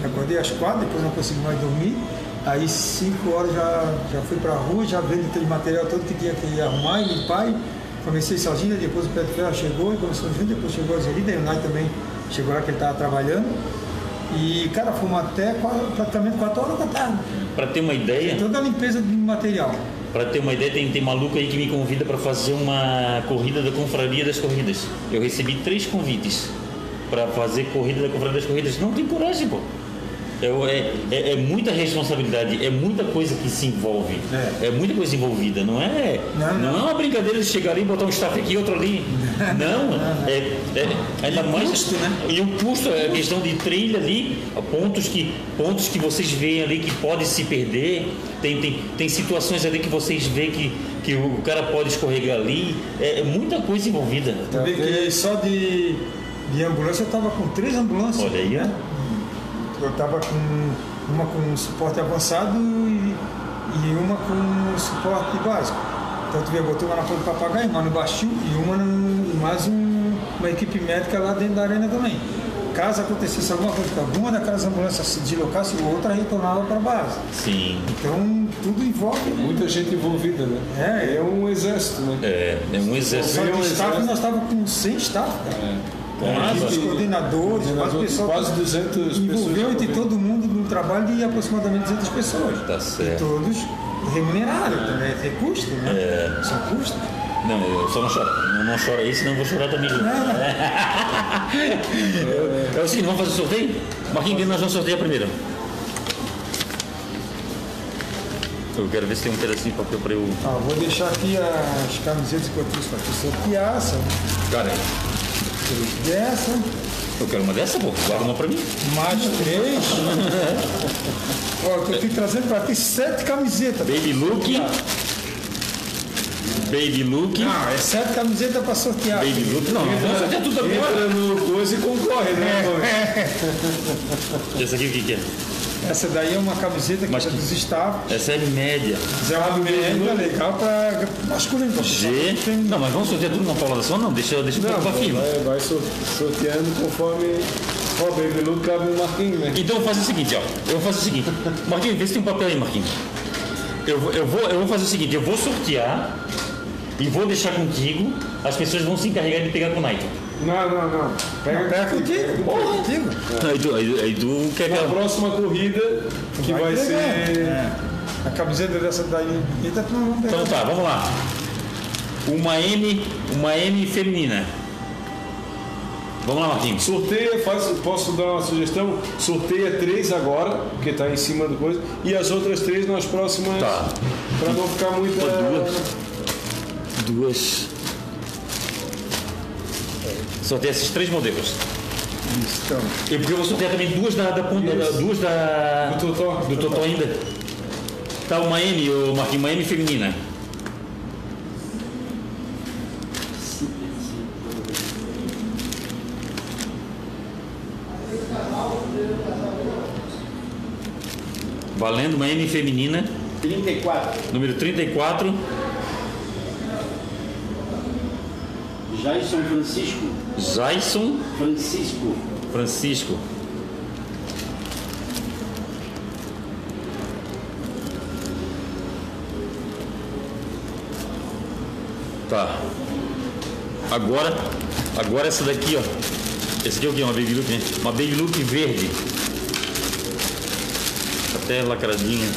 Me acordei às 4, depois não consegui mais dormir. Aí 5 horas já, já fui pra rua, já vendo aquele material todo que tinha que arrumar e limpar. E comecei sozinho, depois o pé de ferro chegou e começou junto, depois chegou a Euseli, daí o Nai também chegou lá que ele estava trabalhando. E, cara, fomos até quase- praticamente 4 horas da tarde. Para ter uma ideia, Toda a limpeza de material. para ter uma ideia, tem, tem maluco aí que me convida para fazer uma corrida da Confraria das Corridas. Eu recebi três convites para fazer corrida da Confraria das Corridas. Não tem coragem, pô. Eu- é, é, é muita responsabilidade, é muita coisa que se envolve, É. muita coisa envolvida, não é? Não, não. é uma brincadeira de chegar ali e botar um staff aqui e outro ali. Não, é, é- ainda mais custo, né? e o custo é a questão de trilha ali, pontos que pontos que vocês veem ali que pode se perder, tem, tem, tem situações ali que vocês veem que, que o cara pode escorregar ali, é, é muita coisa envolvida. Vê que só de, de ambulância eu estava com três ambulâncias. Olha aí, ó. Eu estava com uma com suporte avançado e, e uma com suporte básico. Então tu vê, eu botei uma na ponta do papagaio, uma no baixio e uma no, mais um- uma equipe médica lá dentro da arena também. Caso acontecesse alguma coisa, que alguma daquelas ambulâncias se deslocasse, outra retornava para a base. Sim, Então tudo envolve. Muita gente envolvida, né? É. é um exército, né? é, é um Só exército. Vê um de staff exército. nós estávamos com 100 staff, cara. É, Mais os gente- coordenadores, coordenador, pessoal. quase 200 pessoas Envolveu entre todo mundo num trabalho de aproximadamente 200 pessoas. Tá E certo. todos remunerados, também. É custo, né? É. São custos. Não, eu só não choro. Não, não chora aí, senão eu vou chorar também. É o seguinte, vamos fazer o sorteio? Marquinhos, nós vamos sortear primeiro? Eu quero ver se tem um pedacinho de papel para eu. Ah, vou deixar aqui as camisetas que eu trouxe para te sortear. Cara, três dessa, eu quero uma dessa, pô. Guarda uma para mim. mais três. Ó, eu tô aqui trazendo para ti sete camisetas. Baby Look. Baby Look. Não, é sete camisetas para sortear. Baby Look. Não, vamos sortear tudo agora. Entra no coisa e concorre, né? Valmir? Essa aqui o que, que é? Essa daí é uma camiseta que Mas é que- dos. Essa é média. Mas é uma média legal para masculino. pra G. feminino. Não, mas vamos sortear tudo na paulada só? Não, deixa, deixa eu Não, preocupar firme. vai, vai sor- sorteando conforme Ó, Baby Luke cabe no Marquinhos, né? Então eu vou fazer o seguinte, ó. Eu vou fazer o seguinte. Marquinhos, vê se tem um papel aí, Marquinhos. Eu, eu, vou, eu vou fazer o seguinte, eu vou sortear e vou deixar contigo. As pessoas vão se encarregar de pegar com o Nike. Não, não, não. Pega, Pega contigo, porra, contigo. Aí tu, aí, aí tu quer que Na ela... próxima corrida, que vai, pegar. ser. É. A camiseta dessa daí. Eita, tu não vai. Então tá, vamos lá. Uma M, uma M feminina. Vamos lá, Marquinhos. Sorteia, faz, posso dar uma sugestão? Sorteia três agora, porque está em cima do coisa, e as outras três nas próximas. Tá. Para não ficar muita. Duas. Duas. Sorteia esses três modelos. Isso, então. E porque eu vou sortear também duas da, da ponta, da- duas da. Do Totó. Do Totó ainda. Tá, uma M, ô Marquinhos, uma M feminina. Valendo uma M feminina, 34. número 34. Jason Francisco. Jason Francisco. Francisco. Tá. Agora, agora essa daqui, ó. Esse aqui é o quê? Uma Baby Look, né? Uma Baby Look verde. Até lacradinha.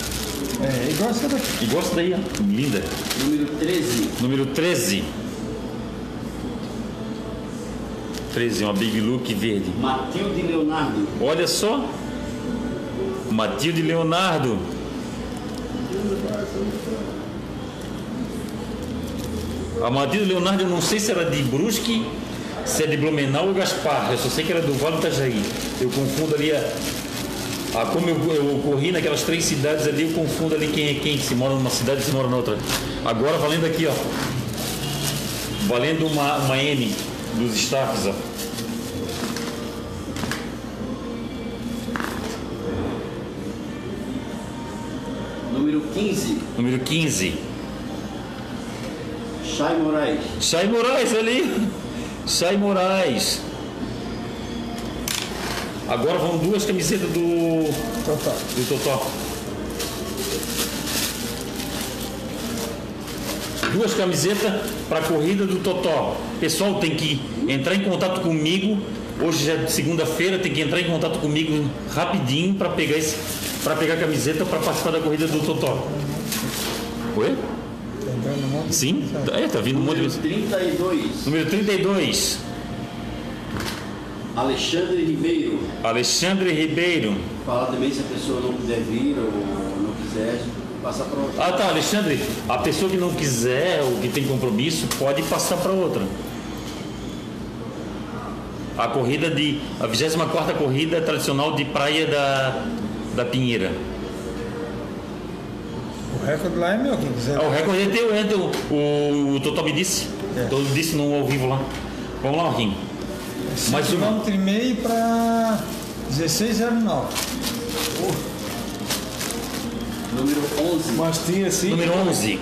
É, igual essa daqui. Igual essa daí, ó. Linda. Número 13. Número 13. 13, uma Baby Look verde. Matilde Leonardo. Olha só. Matilde Leonardo. A Matilde Leonardo, eu não sei se era de Brusque, se é de Blumenau ou Gaspar. Eu só sei que era do Vale do Itajaí. Eu confundo ali a. a como eu, eu corri naquelas três cidades ali, eu confundo ali quem é quem, se mora numa cidade e se mora na outra. Agora valendo aqui, ó. Valendo uma, uma M dos staffs, ó. Número 15. Número 15. Chay Moraes. Chay Moraes ali. Chay Moraes. Agora vão duas camisetas do, tá. do Totó. Duas camisetas para a corrida do Totó. Pessoal, tem que entrar em contato comigo. Hoje já é segunda-feira, tem que entrar em contato comigo rapidinho para pegar esse, para pegar a camiseta para participar da corrida do Totó. Oi? Sim? É, tá vindo um monte Número de 32. Número 32. Alexandre Ribeiro. Alexandre Ribeiro. Fala também se a pessoa não puder vir ou não quiser, passa para outra. Ah tá, Alexandre, a pessoa que não quiser ou que tem compromisso pode passar para outra. A corrida de. A 24 corrida tradicional de praia da, da Pinheira. O recorde lá é meu, quem quiser. Ah, o recorde é teu, é teu. O, o Totó me disse. É. Totó disse no ao vivo lá. Vamos lá, Marquinhos. mais uma. quilômetro e meio para 16,09. Número 11. Mas tinha cinco. Número 11.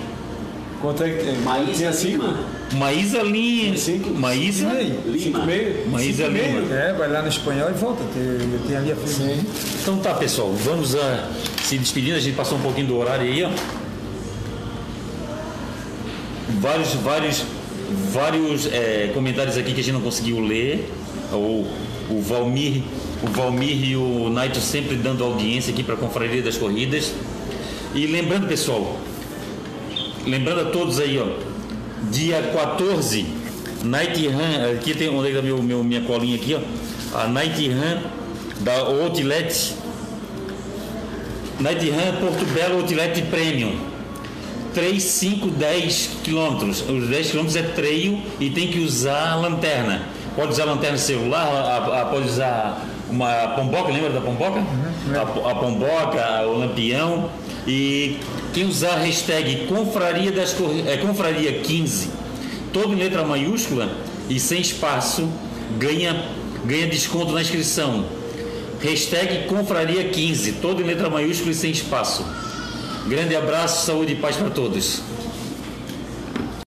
Quanto é que tem? Maísa Tinha cinco? Maísa Lima. Cinco? Maísa. E Lima. e meio? Maísa e? Lima. É, vai lá no espanhol e volta. Tem, eu tenho ali a filha. Então tá, pessoal, vamos a, se despedindo. A gente passou um pouquinho do horário aí, ó. Vários, vários, vários é, comentários aqui que a gente não conseguiu ler. O, o Valmir, o Valmir e o Naito sempre dando audiência aqui para a Confraria das Corridas. E lembrando, pessoal, lembrando a todos aí, ó, dia 14, Night Run, aqui tem onde é tá meu, meu, minha colinha aqui, ó. A Night Run da Outlet. Night Run Porto Belo Outlet Premium. 3, 5, 10 quilômetros. Os 10 quilômetros é treio e tem que usar lanterna. Pode usar lanterna celular, a- a- pode usar uma pomboca, lembra da pomboca? A, po- a pomboca, o lampião. E quem usar a hashtag confraria, das, é, confraria 15, todo em letra maiúscula e sem espaço, ganha, ganha desconto na inscrição. Hashtag confraria 15, todo em letra maiúscula e sem espaço. Grande abraço, saúde e paz para todos.